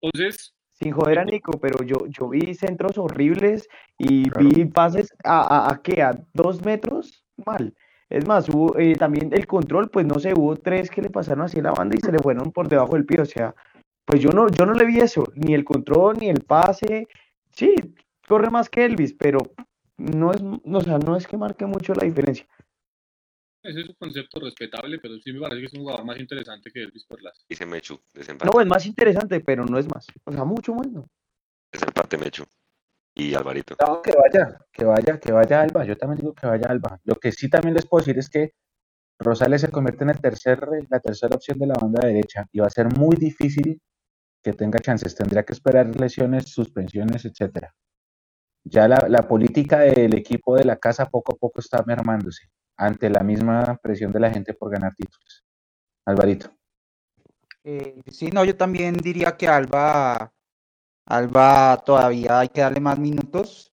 Entonces, sin joder a Nico, pero yo, yo vi centros horribles y Claro. vi pases a, a, a qué, a dos metros mal. Es más, hubo eh, también el control, pues no sé, hubo tres que le pasaron así a la banda y se le fueron por debajo del pie. O sea, pues yo no, yo no le vi eso, ni el control, ni el pase. Sí, corre más que Elvis, pero no es, no, o sea, no es que marque mucho la diferencia. ese es un concepto respetable, pero sí me parece que es un jugador más interesante que Elvis Perlaza. Dice Mechu, desempate. No, es más interesante, pero no es más. O sea, mucho más, ¿no? Desempate Mechu. Y Alvarito. No, que vaya, que vaya, que vaya Alba. Yo también digo que vaya Alba. Lo que sí también les puedo decir es que Rosales se convierte en el tercer, la tercera opción de la banda derecha y va a ser muy difícil que tenga chances. Tendría que esperar lesiones, suspensiones, etcétera. Ya la, política del equipo de la casa poco a poco está mermándose ante la misma presión de la gente por ganar títulos. Alvarito. Eh, sí, no, yo también diría que Alba, Alba todavía hay que darle más minutos.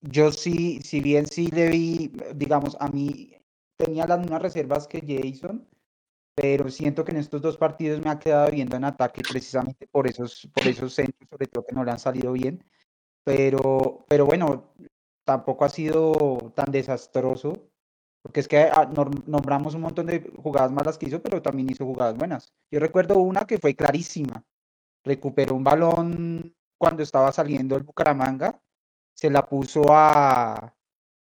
Yo sí, si bien sí le vi, digamos, a mí tenía las mismas reservas que Jason, pero siento que en estos dos partidos me ha quedado viendo en ataque precisamente por esos, por esos centros, sobre todo que no le han salido bien. Pero, pero bueno, tampoco ha sido tan desastroso, porque es que ah, nom- nombramos un montón de jugadas malas que hizo, pero también hizo jugadas buenas. Yo recuerdo una que fue clarísima. Recuperó un balón cuando estaba saliendo el Bucaramanga, se la puso a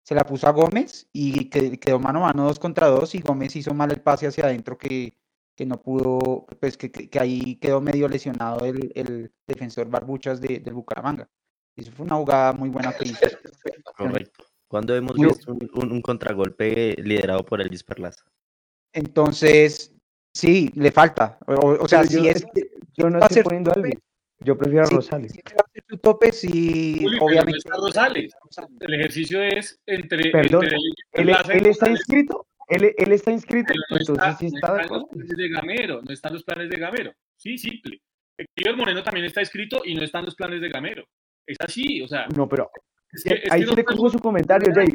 se la puso a Gómez y que- quedó mano a mano dos contra dos y Gómez hizo mal el pase hacia adentro que, que no pudo, pues que, que- que ahí quedó medio lesionado el, el defensor Barbuchas de, del Bucaramanga. Eso fue una jugada muy buena que hizo. Correcto. ¿Cuándo hemos visto un, un- un contragolpe liderado por Elvis Perlaza? Entonces, sí, le falta. O, o sea, yo, si es yo no va a estoy ser poniendo a Albi. Yo prefiero a sí, Rosales. si va a su tope, sí, pero no obviamente. está Rosales. El ejercicio es entre, Perdón, entre Él, y está inscrito, él, él está inscrito, no, entonces está, sí no está de están los acuerdo. planes de Gamero, no están los planes de Gamero. Sí, simple. Cliver Moreno también está inscrito y no están los planes de Gamero. Es así, o sea, No, pero es que, es ahí no le cojo su comentario, Jay.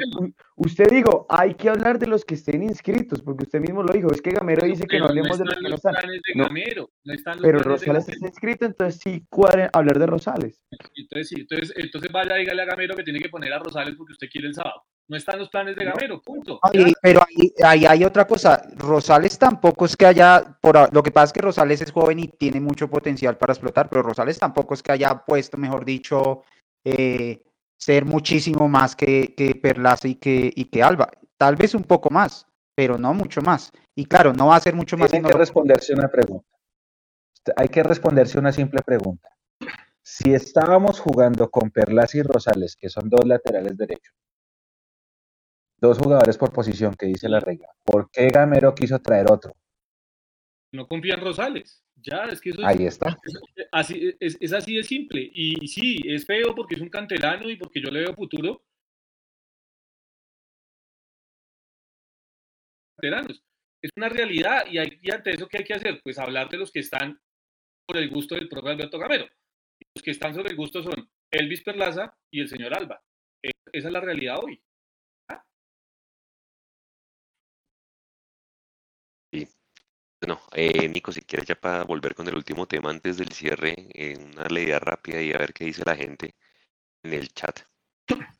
Usted digo, hay que hablar de los que estén inscritos, porque usted mismo lo dijo. Es que Gamero dice que no hablemos de los que no están. No, Gamero, no están los pero Rosales está inscrito, entonces sí cuadre hablar de Rosales. Entonces, sí, entonces, entonces vaya, dígale a Gamero que tiene que poner a Rosales porque usted quiere el sábado. No están los planes de Gamero, punto. Pero ahí, ahí hay otra cosa. Rosales tampoco es que haya, por, lo que pasa es que Rosales es joven y tiene mucho potencial para explotar, pero Rosales tampoco es que haya puesto, mejor dicho, eh, ser muchísimo más que, que Perlaza y que, y que Alba. Tal vez un poco más, pero no mucho más. Y claro, no va a ser mucho más. Sino- que responderse una pregunta. Hay que responderse una simple pregunta. Si estábamos jugando con Perlas y Rosales, que son dos laterales derechos, dos jugadores por posición, que dice la regla, ¿por qué Gamero quiso traer otro? No confía en Rosales. Ya, es que eso es, Ahí está. es- así, es, es así de simple. Y sí, es feo porque es un canterano y porque yo le veo futuro. Canteranos. Es una realidad y, hay, y ante eso, ¿qué hay que hacer? Pues hablar de los que están por el gusto del propio Alberto Gamero. Los que están sobre el gusto son Elvis Perlaza y el señor Alba. Eh, Esa es la realidad hoy. Bueno, eh, Nico, si quieres ya para volver con el último tema antes del cierre, eh, una leída rápida y a ver qué dice la gente en el chat. A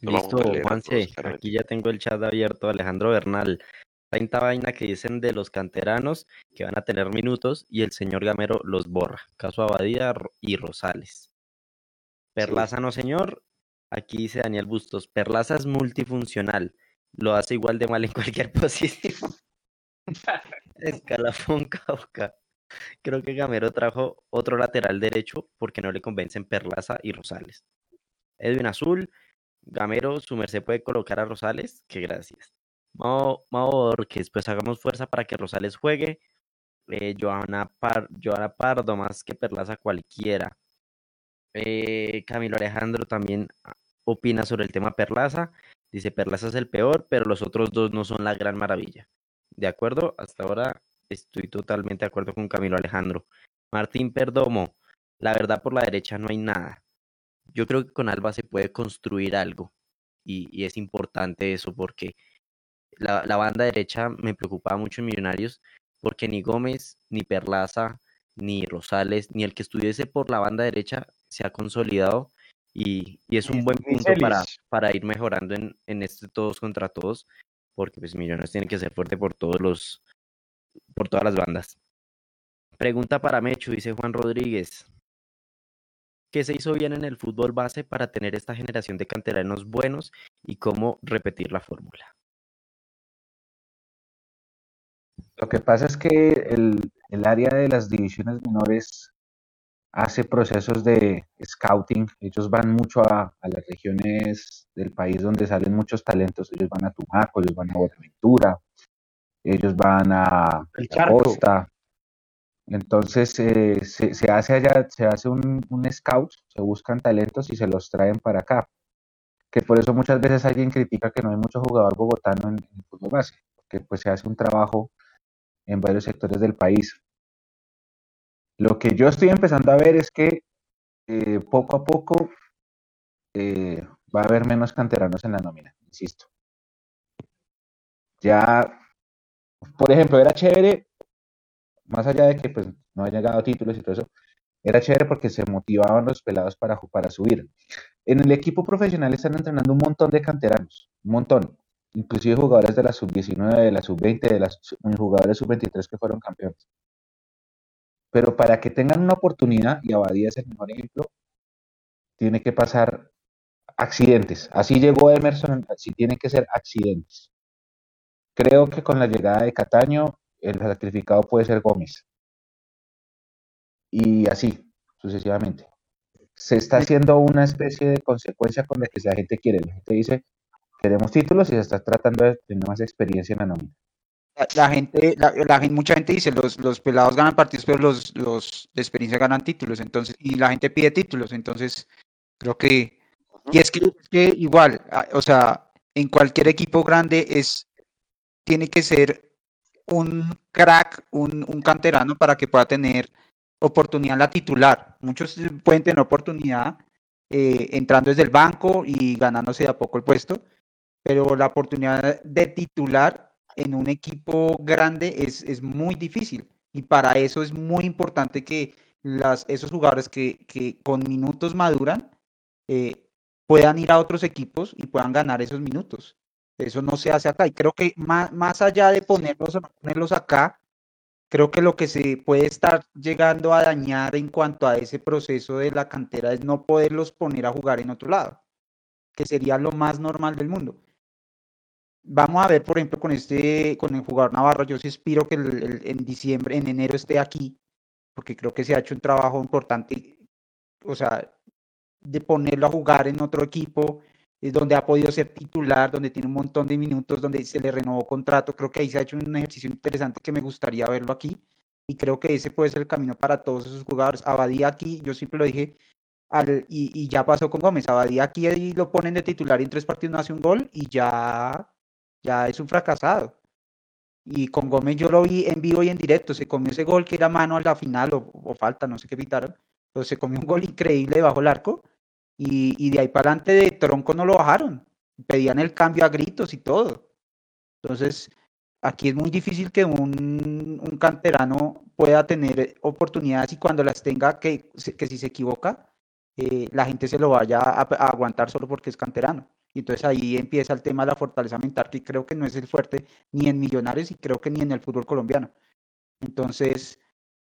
Listo, Juanse, aquí ya tengo el chat abierto, Alejandro Bernal. Tanta vaina que dicen de los canteranos que van a tener minutos y el señor Gamero los borra. Caso Abadía y Rosales. Perlaza no, señor. Aquí dice Daniel Bustos. Perlaza es multifuncional. Lo hace igual de mal en cualquier posición. Escalafón Cauca. Creo que Gamero trajo otro lateral derecho porque no le convencen Perlaza y Rosales. Edwin Azul, Gamero, su merced puede colocar a Rosales, que gracias. Mao, Mao pues hagamos fuerza para que Rosales juegue. Eh, Joana Pardo, más que Perlaza cualquiera. Eh, Camilo Alejandro también ah, opina sobre el tema Perlaza. Dice, Perlaza es el peor, pero los otros dos no son la gran maravilla. De acuerdo, hasta ahora estoy totalmente de acuerdo con Camilo Alejandro. Martín Perdomo, la verdad por la derecha no hay nada. Yo creo que con Alba se puede construir algo y, y es importante eso porque la, la banda derecha me preocupaba mucho en Millonarios porque ni Gómez, ni Perlaza, ni Rosales, ni el que estuviese por la banda derecha se ha consolidado y, y es un buen punto para, para ir mejorando en, en este todos contra todos porque pues Millonarios tiene que ser fuerte por todos los por todas las bandas. Pregunta para Mecho, dice Juan Rodríguez. ¿Qué se hizo bien en el fútbol base para tener esta generación de canteranos buenos y cómo repetir la fórmula? Lo que pasa es que el área de las divisiones menores hace procesos de scouting. Ellos van mucho a, a las regiones del país donde salen muchos talentos. Ellos van a Tumaco, ellos van a Buenaventura, ellos van a El la Charco. costa. Entonces eh, se, se hace allá, se hace un, un scout, se buscan talentos y se los traen para acá. Que por eso muchas veces alguien critica que no hay mucho jugador bogotano en, en el fútbol base, porque pues se hace un trabajo en varios sectores del país. Lo que yo estoy empezando a ver es que eh, poco a poco eh, va a haber menos canteranos en la nómina, insisto. Ya, por ejemplo, era chévere, más allá de que pues, no haya llegado títulos y todo eso, era chévere porque se motivaban los pelados para, para subir. En el equipo profesional están entrenando un montón de canteranos, un montón, inclusive jugadores de la sub-19, de la sub-20, de las jugadores sub-23 que fueron campeones. Pero para que tengan una oportunidad, y Abadía es el mejor ejemplo, tiene que pasar accidentes. Así llegó Emerson, así tienen que ser accidentes. Creo que con la llegada de Cataño el sacrificado puede ser Gómez. Y así, sucesivamente. Se está haciendo una especie de consecuencia con la que la gente quiere. La gente dice, queremos títulos y se está tratando de tener más experiencia en la nómina. La, gente, la, gente, mucha gente dice, los, los pelados ganan partidos, pero los, los de experiencia ganan títulos, entonces, y la gente pide títulos, entonces creo que, y es que, igual, o sea, en cualquier equipo grande es, tiene que ser un crack, un, un canterano para que pueda tener oportunidad en la titular. Muchos pueden tener oportunidad eh, entrando desde el banco y ganándose de a poco el puesto, pero la oportunidad de titular en un equipo grande es, es muy difícil y para eso es muy importante que las, esos jugadores que, que con minutos maduran eh, puedan ir a otros equipos y puedan ganar esos minutos. Eso no se hace acá y creo que más, más allá de ponerlos, ponerlos acá, creo que lo que se puede estar llegando a dañar en cuanto a ese proceso de la cantera es no poderlos poner a jugar en otro lado, que sería lo más normal del mundo. Vamos a ver, por ejemplo, con este, con el jugador Navarro, yo sí espero que en diciembre, en enero esté aquí, porque creo que se ha hecho un trabajo importante, o sea, de ponerlo a jugar en otro equipo, es donde ha podido ser titular, donde tiene un montón de minutos, donde se le renovó contrato. Creo que ahí se ha hecho un ejercicio interesante que me gustaría verlo aquí. Y creo que ese puede ser el camino para todos esos jugadores. Abadía aquí, yo siempre lo dije, al, y, y, ya pasó con Gómez. Abadía aquí ahí lo ponen de titular y en tres partidos no hace un gol y ya, ya es un fracasado. Y con Gómez yo lo vi en vivo y en directo. Se comió ese gol que era mano a la final o, falta, no sé qué pitaron. Pero se comió un gol increíble bajo el arco y, de ahí para adelante de tronco no lo bajaron. Pedían el cambio a gritos y todo. Entonces, aquí es muy difícil que un, un canterano pueda tener oportunidades y cuando las tenga, que, que si se equivoca, eh, la gente se lo vaya a, aguantar solo porque es canterano. Y entonces ahí empieza el tema de la fortaleza mental, que creo que no es el fuerte ni en Millonarios y creo que ni en el fútbol colombiano. Entonces,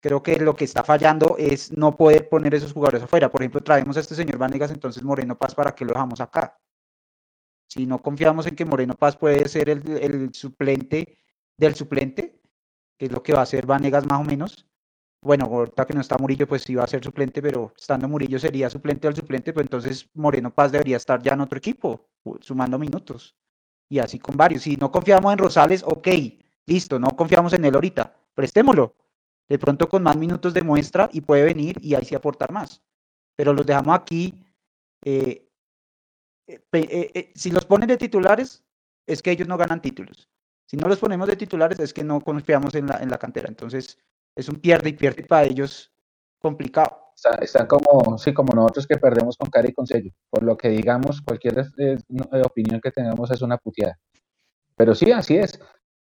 Creo que lo que está fallando es no poder poner esos jugadores afuera. Por ejemplo, traemos a este señor Vanegas, entonces Moreno Paz, ¿para qué lo dejamos acá? Si no confiamos en que Moreno Paz puede ser el, suplente del suplente, que es lo que va a hacer Vanegas más o menos. Bueno, ahorita que no está Murillo, pues va a ser suplente, pero estando Murillo sería suplente del suplente, pues entonces Moreno Paz debería estar ya en otro equipo, sumando minutos. Y así con varios. Si no confiamos en Rosales, ok, listo, no confiamos en él ahorita, prestémoslo de pronto con más minutos de muestra y puede venir y ahí sí aportar más. Pero los dejamos aquí. Eh, eh, eh, si los ponen de titulares, es que ellos no ganan títulos. Si no los ponemos de titulares, es que no confiamos en la, en la cantera. Entonces, es un pierde y pierde para ellos complicado. Están como, sí, como nosotros que perdemos con cara y con sello. Por lo que digamos, cualquier opinión que tengamos es una puteada. Pero sí, así es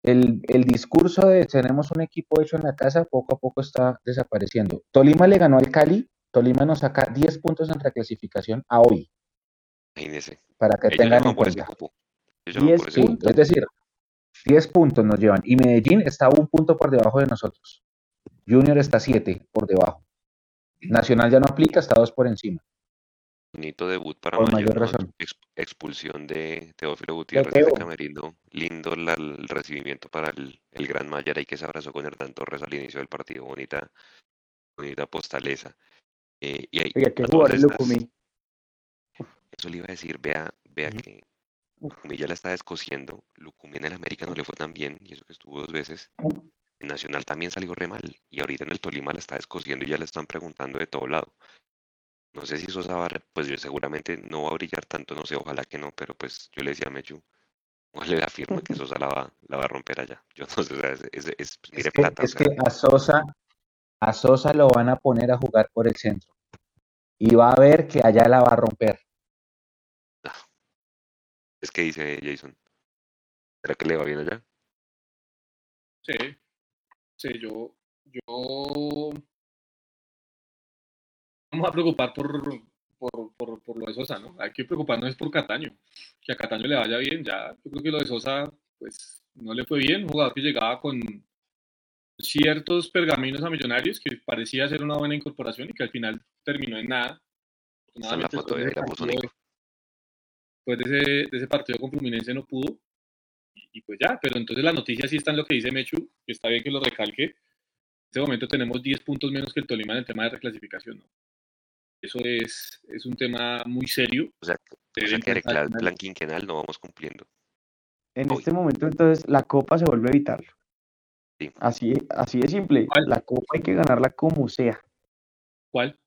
el, discurso de tenemos un equipo hecho en la casa poco a poco está desapareciendo. Tolima le ganó al Cali, Tolima nos saca 10 puntos en reclasificación a hoy. Para que tengan en cuenta. 10 puntos, es decir, 10 puntos nos llevan. Y Medellín está un punto por debajo de nosotros. Junior está 7 por debajo. Nacional ya no aplica, está 2 por encima. Bonito debut para mayor razón. expulsión de Teófilo Gutiérrez de Camerino. Lindo el recibimiento para el, gran Mayer ahí que se abrazó con Hernán Torres al inicio del partido. Bonita, bonita postaleza. Eh, y ahí, Oiga, qué Eso le iba a decir, vea, vea que Lucumí ya la está descosiendo. Lucumí en el América no le fue tan bien, y eso que estuvo dos veces. En Nacional también salió re mal, y ahorita en el Tolima la está descosiendo y ya le están preguntando de todo lado. No sé si Sosa va a, pues yo seguramente no va a brillar tanto, no sé, ojalá que no, pero pues yo le decía a Mechu, ojalá le afirmo que Sosa la va, la va a romper allá. Yo no sé, es, es, mire que, plata. Es que a Sosa, a Sosa lo van a poner a jugar por el centro. Y va a ver que allá la va a romper. Es que dice Jason. ¿Será que le va bien allá? Sí. Sí, yo, yo vamos a preocupar por, por, por, lo de Sosa, ¿no? Hay que preocuparnos por Cataño. Que a Cataño le vaya bien, ya. Yo creo que lo de Sosa, pues, no le fue bien. Un jugador que llegaba con ciertos pergaminos a Millonarios que parecía ser una buena incorporación y que al final terminó en nada. la foto de, la Después de ese, de ese partido con Fluminense no pudo. Y, pues ya, pero entonces la noticia sí está en lo que dice Mechu, que está bien que lo recalque. En este momento tenemos 10 puntos menos que el Tolima en el tema de reclasificación, ¿no? Eso es, es un tema muy serio. O sea, o sea que el plan quinquenal no vamos cumpliendo. En este momento, entonces, la Copa se vuelve vital. Sí. Así, así de simple. La Copa hay que ganarla como sea. ¿Cuál?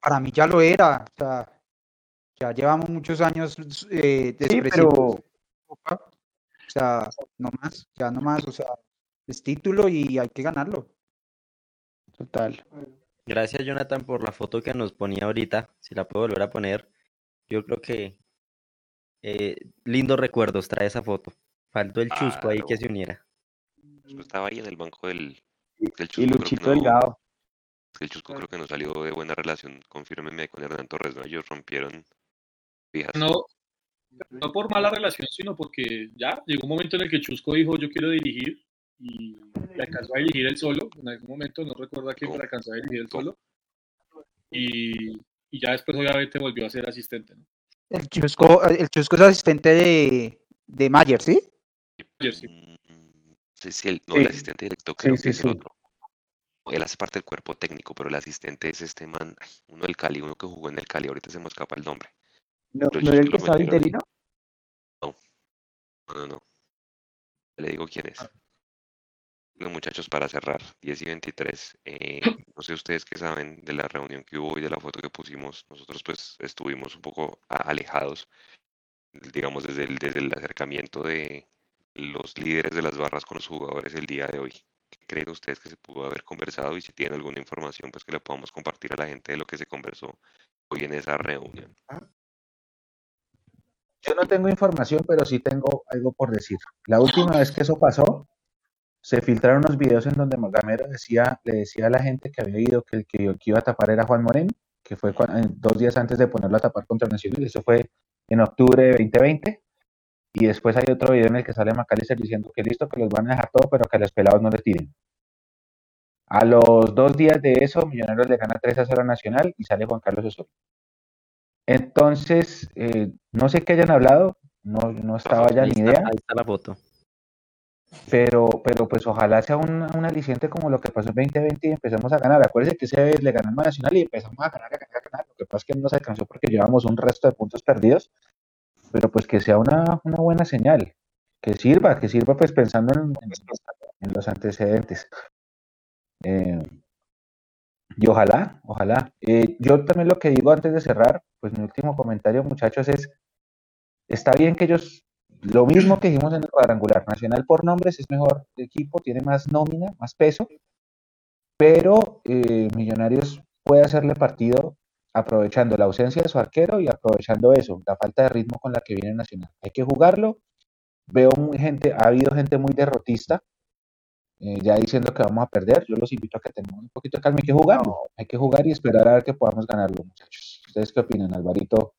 Para mí ya lo era. O sea, ya llevamos muchos años eh, sí, pero... O sea, no más, ya no más. O sea, es título y hay que ganarlo. Total. Gracias, Jonathan, por la foto que nos ponía ahorita. Si la puedo volver a poner. Yo creo que eh, lindos recuerdos trae esa foto. Faltó el chusco ahí que se uniera. estaba ahí en el banco del, chusco. Y Luchito Delgado. El chusco creo que no salió de buena relación, confírmeme, con Hernán Torres, ¿no? Ellos rompieron No, no por mala relación, sino porque ya llegó un momento en el que Chusco dijo yo quiero dirigir y le alcanzó a dirigir él solo, en algún momento, no recuerdo a quién, alcanzó a dirigir él solo. Y, y, ya después obviamente volvió a ser asistente. ¿no? El Chusco, el Chusco es asistente de, de Mayer, ¿sí? Mayer, sí. Sí, sí el, no, el asistente directo creo que es el otro. Él hace parte del cuerpo técnico, pero el asistente es este man, uno del Cali, uno que jugó en el Cali, ahorita se me escapa el nombre. ¿No, ¿no el que estaba interino? No, no, no. Le digo quién es. Ah. Los muchachos, para cerrar, 10 y 23. Eh, no sé ustedes qué saben de la reunión que hubo y de la foto que pusimos. Nosotros pues estuvimos un poco alejados, digamos, desde el, desde el acercamiento de los líderes de las barras con los jugadores el día de hoy. ¿Qué creen ustedes que se pudo haber conversado? Y si tienen alguna información, pues que le podamos compartir a la gente de lo que se conversó hoy en esa reunión. Yo no tengo información, pero sí tengo algo por decir. La última vez que eso pasó, se filtraron unos videos en donde Gamero decía, le decía a la gente que había ido que el que, iba a tapar era Juan Moreno, que fue dos días antes de ponerlo a tapar contra Nacional, eso fue en octubre de 2020. Y después hay otro video en el que sale Macalister diciendo que listo, que los van a dejar todo, pero que a los pelados no les tiren. A los dos días de eso, Millonarios le gana 3 a 0 a Nacional y sale Juan Carlos Osorio. Entonces, eh, no sé qué hayan hablado, no, no estaba ya ni idea. Ahí está la foto. Pero, pero pues ojalá sea un, un, aliciente como lo que pasó en 2020 y empezamos a ganar. Acuérdense que ese vez le ganamos a Nacional y empezamos a ganar, a ganar, a ganar. Lo que pasa es que no se alcanzó porque llevamos un resto de puntos perdidos, pero pues que sea una, una buena señal, que sirva, que sirva pues pensando en, en, los antecedentes. Eh, y ojalá, ojalá. Eh, yo también lo que digo antes de cerrar, pues mi último comentario muchachos es, está bien que ellos lo mismo que dijimos en el cuadrangular, Nacional por nombres es mejor equipo, tiene más nómina, más peso, pero eh, Millonarios puede hacerle partido aprovechando la ausencia de su arquero y aprovechando eso, la falta de ritmo con la que viene Nacional. Hay que jugarlo. Veo gente, ha habido gente muy derrotista, eh, ya diciendo que vamos a perder. Yo los invito a que tengamos un poquito de calma y que jugar. Hay que jugar y esperar a ver que podamos ganarlo, muchachos. ¿Ustedes qué opinan, Alvarito?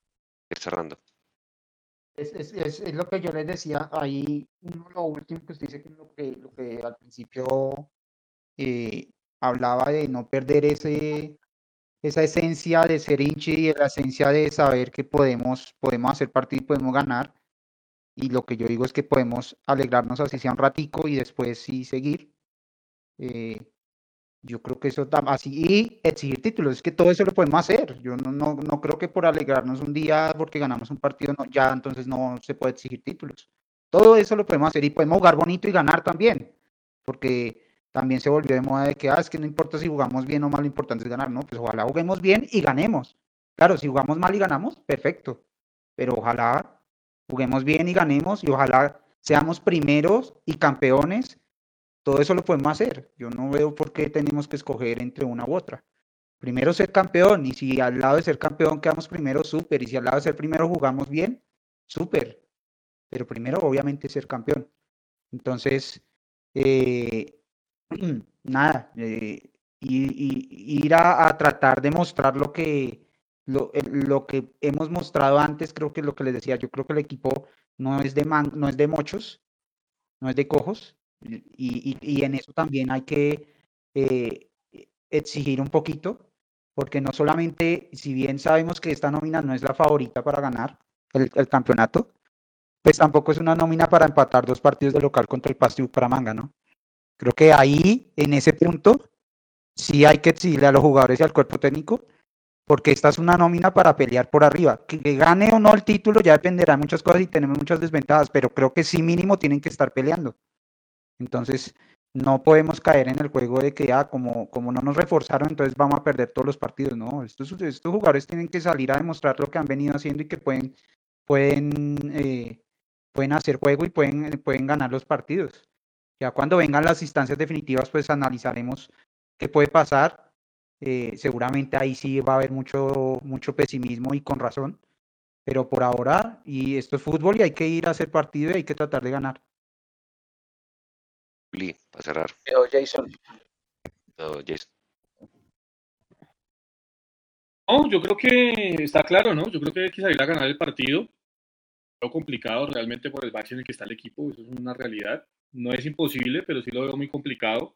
Ir cerrando. Es, es, es, lo que yo les decía ahí, lo último que usted dice, que lo que, lo que al principio eh, hablaba de no perder ese, esa esencia de ser hinchi y la esencia de saber que podemos, podemos hacer partido y podemos ganar. Y lo que yo digo es que podemos alegrarnos así sea un ratico y después sí seguir. Eh, yo creo que eso así y exigir títulos, es que todo eso lo podemos hacer. Yo no, no, no creo que por alegrarnos un día porque ganamos un partido, no, ya entonces no se puede exigir títulos. Todo eso lo podemos hacer y podemos jugar bonito y ganar también, porque también se volvió de moda de que, ah, es que no importa si jugamos bien o mal, lo importante es ganar, ¿no? Pues ojalá juguemos bien y ganemos. Claro, si jugamos mal y ganamos, perfecto, pero ojalá juguemos bien y ganemos y ojalá seamos primeros y campeones todo eso lo podemos hacer. Yo no veo por qué tenemos que escoger entre una u otra. Primero ser campeón, y si al lado de ser campeón quedamos primero, súper. Y si al lado de ser primero jugamos bien, súper. Pero primero, obviamente, ser campeón. Entonces, eh, nada, eh, ir a, tratar de mostrar lo que, lo, lo, que hemos mostrado antes, creo que es lo que les decía. Yo creo que el equipo no es de, man, no es de mochos, no es de cojos, y, en eso también hay que eh, exigir un poquito, porque no solamente, si bien sabemos que esta nómina no es la favorita para ganar el, campeonato, pues tampoco es una nómina para empatar dos partidos de local contra el Pasto y Bucaramanga, ¿no? Creo que ahí, en ese punto, sí hay que exigirle a los jugadores y al cuerpo técnico, porque esta es una nómina para pelear por arriba. Que, gane o no el título ya dependerá de muchas cosas y tenemos muchas desventajas, pero creo que sí mínimo tienen que estar peleando. Entonces, no podemos caer en el juego de que, ah, como, como no nos reforzaron, entonces vamos a perder todos los partidos. No, estos, estos jugadores tienen que salir a demostrar lo que han venido haciendo y que pueden, pueden, eh, pueden hacer juego y pueden, pueden ganar los partidos. Ya cuando vengan las instancias definitivas, pues analizaremos qué puede pasar. Eh, seguramente ahí sí va a haber mucho, mucho pesimismo y con razón. Pero por ahora, y esto es fútbol y hay que ir a hacer partido y hay que tratar de ganar. Juli, para cerrar. Pero Jason, No, Jason. No, yo creo que está claro, ¿no? Yo creo que hay que salir a ganar el partido. Lo complicado realmente por el bache en el que está el equipo, eso es una realidad. No es imposible, pero sí lo veo muy complicado.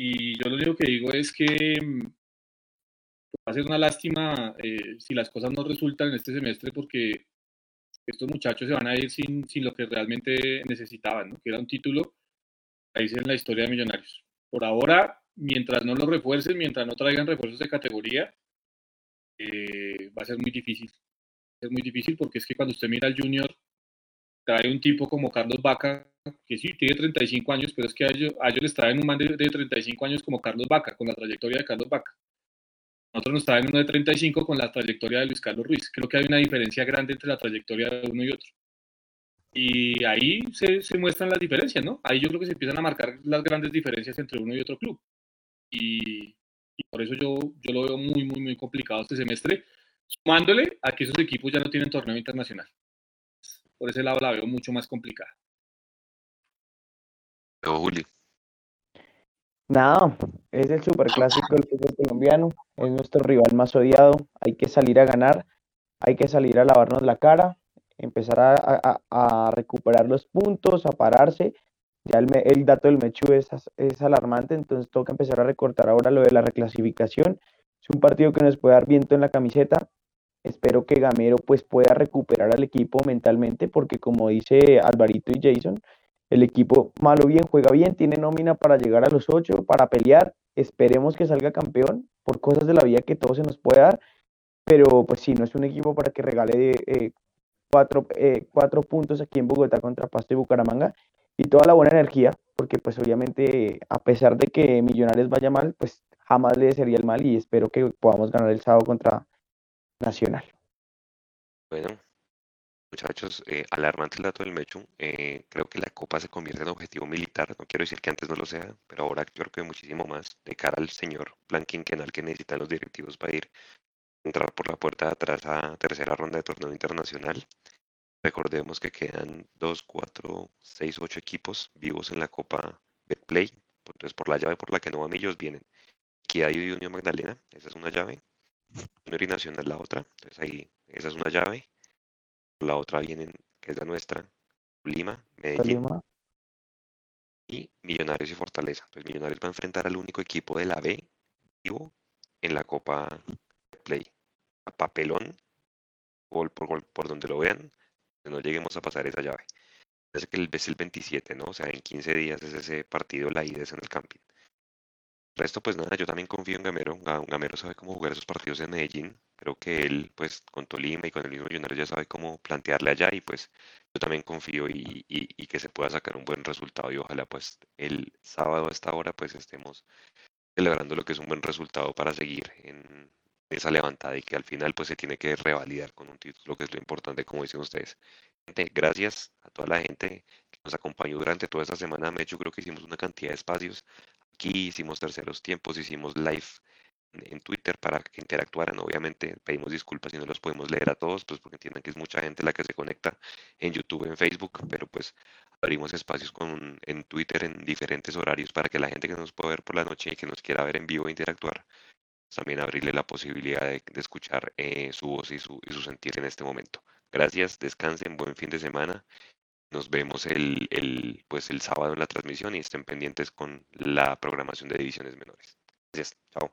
Y yo lo único que digo es que mm, va a ser una lástima eh, si las cosas no resultan en este semestre porque estos muchachos se van a ir sin, sin lo que realmente necesitaban, que era un título país en la historia de Millonarios. Por ahora, mientras no lo refuercen, mientras no traigan refuerzos de categoría, eh, va a ser muy difícil. Es muy difícil porque es que cuando usted mira al Junior, trae un tipo como Carlos Vaca, que sí, tiene 35 años, pero es que a ellos, a ellos les traen un man de, de 35 años como Carlos Vaca, con la trayectoria de Carlos Vaca. Nosotros nos traen uno de 35 con la trayectoria de Luis Carlos Ruiz. Creo que hay una diferencia grande entre la trayectoria de uno y otro. Y ahí se, se muestran las diferencias, ¿no? Ahí yo creo que se empiezan a marcar las grandes diferencias entre uno y otro club. Y, y por eso yo, yo lo veo muy, muy, muy complicado este semestre, sumándole a que esos equipos ya no tienen torneo internacional. Por ese lado la veo mucho más complicada. Pero Juli, Nada, es el superclásico del fútbol colombiano, es nuestro rival más odiado, hay que salir a ganar, hay que salir a lavarnos la cara, empezar a, a- a recuperar los puntos, a pararse. Ya el, dato del Mechu es, es alarmante, entonces toca empezar a recortar ahora lo de la reclasificación. Es un partido que nos puede dar viento en la camiseta. Espero que Gamero pues pueda recuperar al equipo mentalmente, porque como dice Alvarito y Jason, el equipo malo bien, juega bien, tiene nómina para llegar a los ocho, para pelear. Esperemos que salga campeón por cosas de la vida que todo se nos puede dar, pero pues sí, no es un equipo para que regale eh, cuatro, eh, cuatro puntos aquí en Bogotá contra Pasto y Bucaramanga y toda la buena energía, porque pues obviamente a pesar de que Millonarios vaya mal, pues jamás le desearía el mal y espero que podamos ganar el sábado contra Nacional. bueno, muchachos, eh, alarmante el dato del Mechu. eh, creo que la Copa se convierte en objetivo militar. No quiero decir que antes no lo sea, pero ahora yo creo que muchísimo más de cara al señor plan quinquenal que necesitan los directivos para ir entrar por la puerta de atrás a tercera ronda de torneo internacional. Recordemos que quedan 2, 4, 6, 8 equipos vivos en la Copa Betplay. Entonces, por la llave por la que no va Millos vienen Equidad y Unión Magdalena, esa es una llave. Junior y Nacional la otra, entonces ahí esa es una llave. La otra vienen, que es la nuestra, Lima, Medellín y Millonarios y Fortaleza. Entonces Millonarios va a enfrentar al único equipo de la B vivo en la Copa Play. A papelón, gol por gol, por donde lo vean, que no lleguemos a pasar esa llave. Es el, es el 27, ¿no? O sea, en 15 días es ese partido, la ida es en el camping. Resto, pues nada, yo también confío en Gamero. Ga- Gamero sabe cómo jugar esos partidos en Medellín. Creo que él, pues, con Tolima y con el mismo Millonarios ya sabe cómo plantearle allá y pues yo también confío y, y- y que se pueda sacar un buen resultado y ojalá pues el sábado a esta hora pues estemos celebrando lo que es un buen resultado para seguir en esa levantada y que al final pues se tiene que revalidar con un título que es lo importante como dicen ustedes. Gente, gracias a toda la gente que nos acompañó durante toda esta semana. De hecho creo que hicimos una cantidad de espacios. Aquí hicimos terceros tiempos, hicimos live en Twitter para que interactuaran. Obviamente pedimos disculpas si no los podemos leer a todos, pues porque entiendan que es mucha gente la que se conecta en YouTube, en Facebook, pero pues abrimos espacios con, en Twitter en diferentes horarios para que la gente que nos pueda ver por la noche y que nos quiera ver en vivo e interactuar, pues, también abrirle la posibilidad de, de escuchar eh, su voz y su, y su sentir en este momento. Gracias, descansen, buen fin de semana. Nos vemos el, el, pues el sábado en la transmisión y estén pendientes con la programación de divisiones menores. Gracias, chao.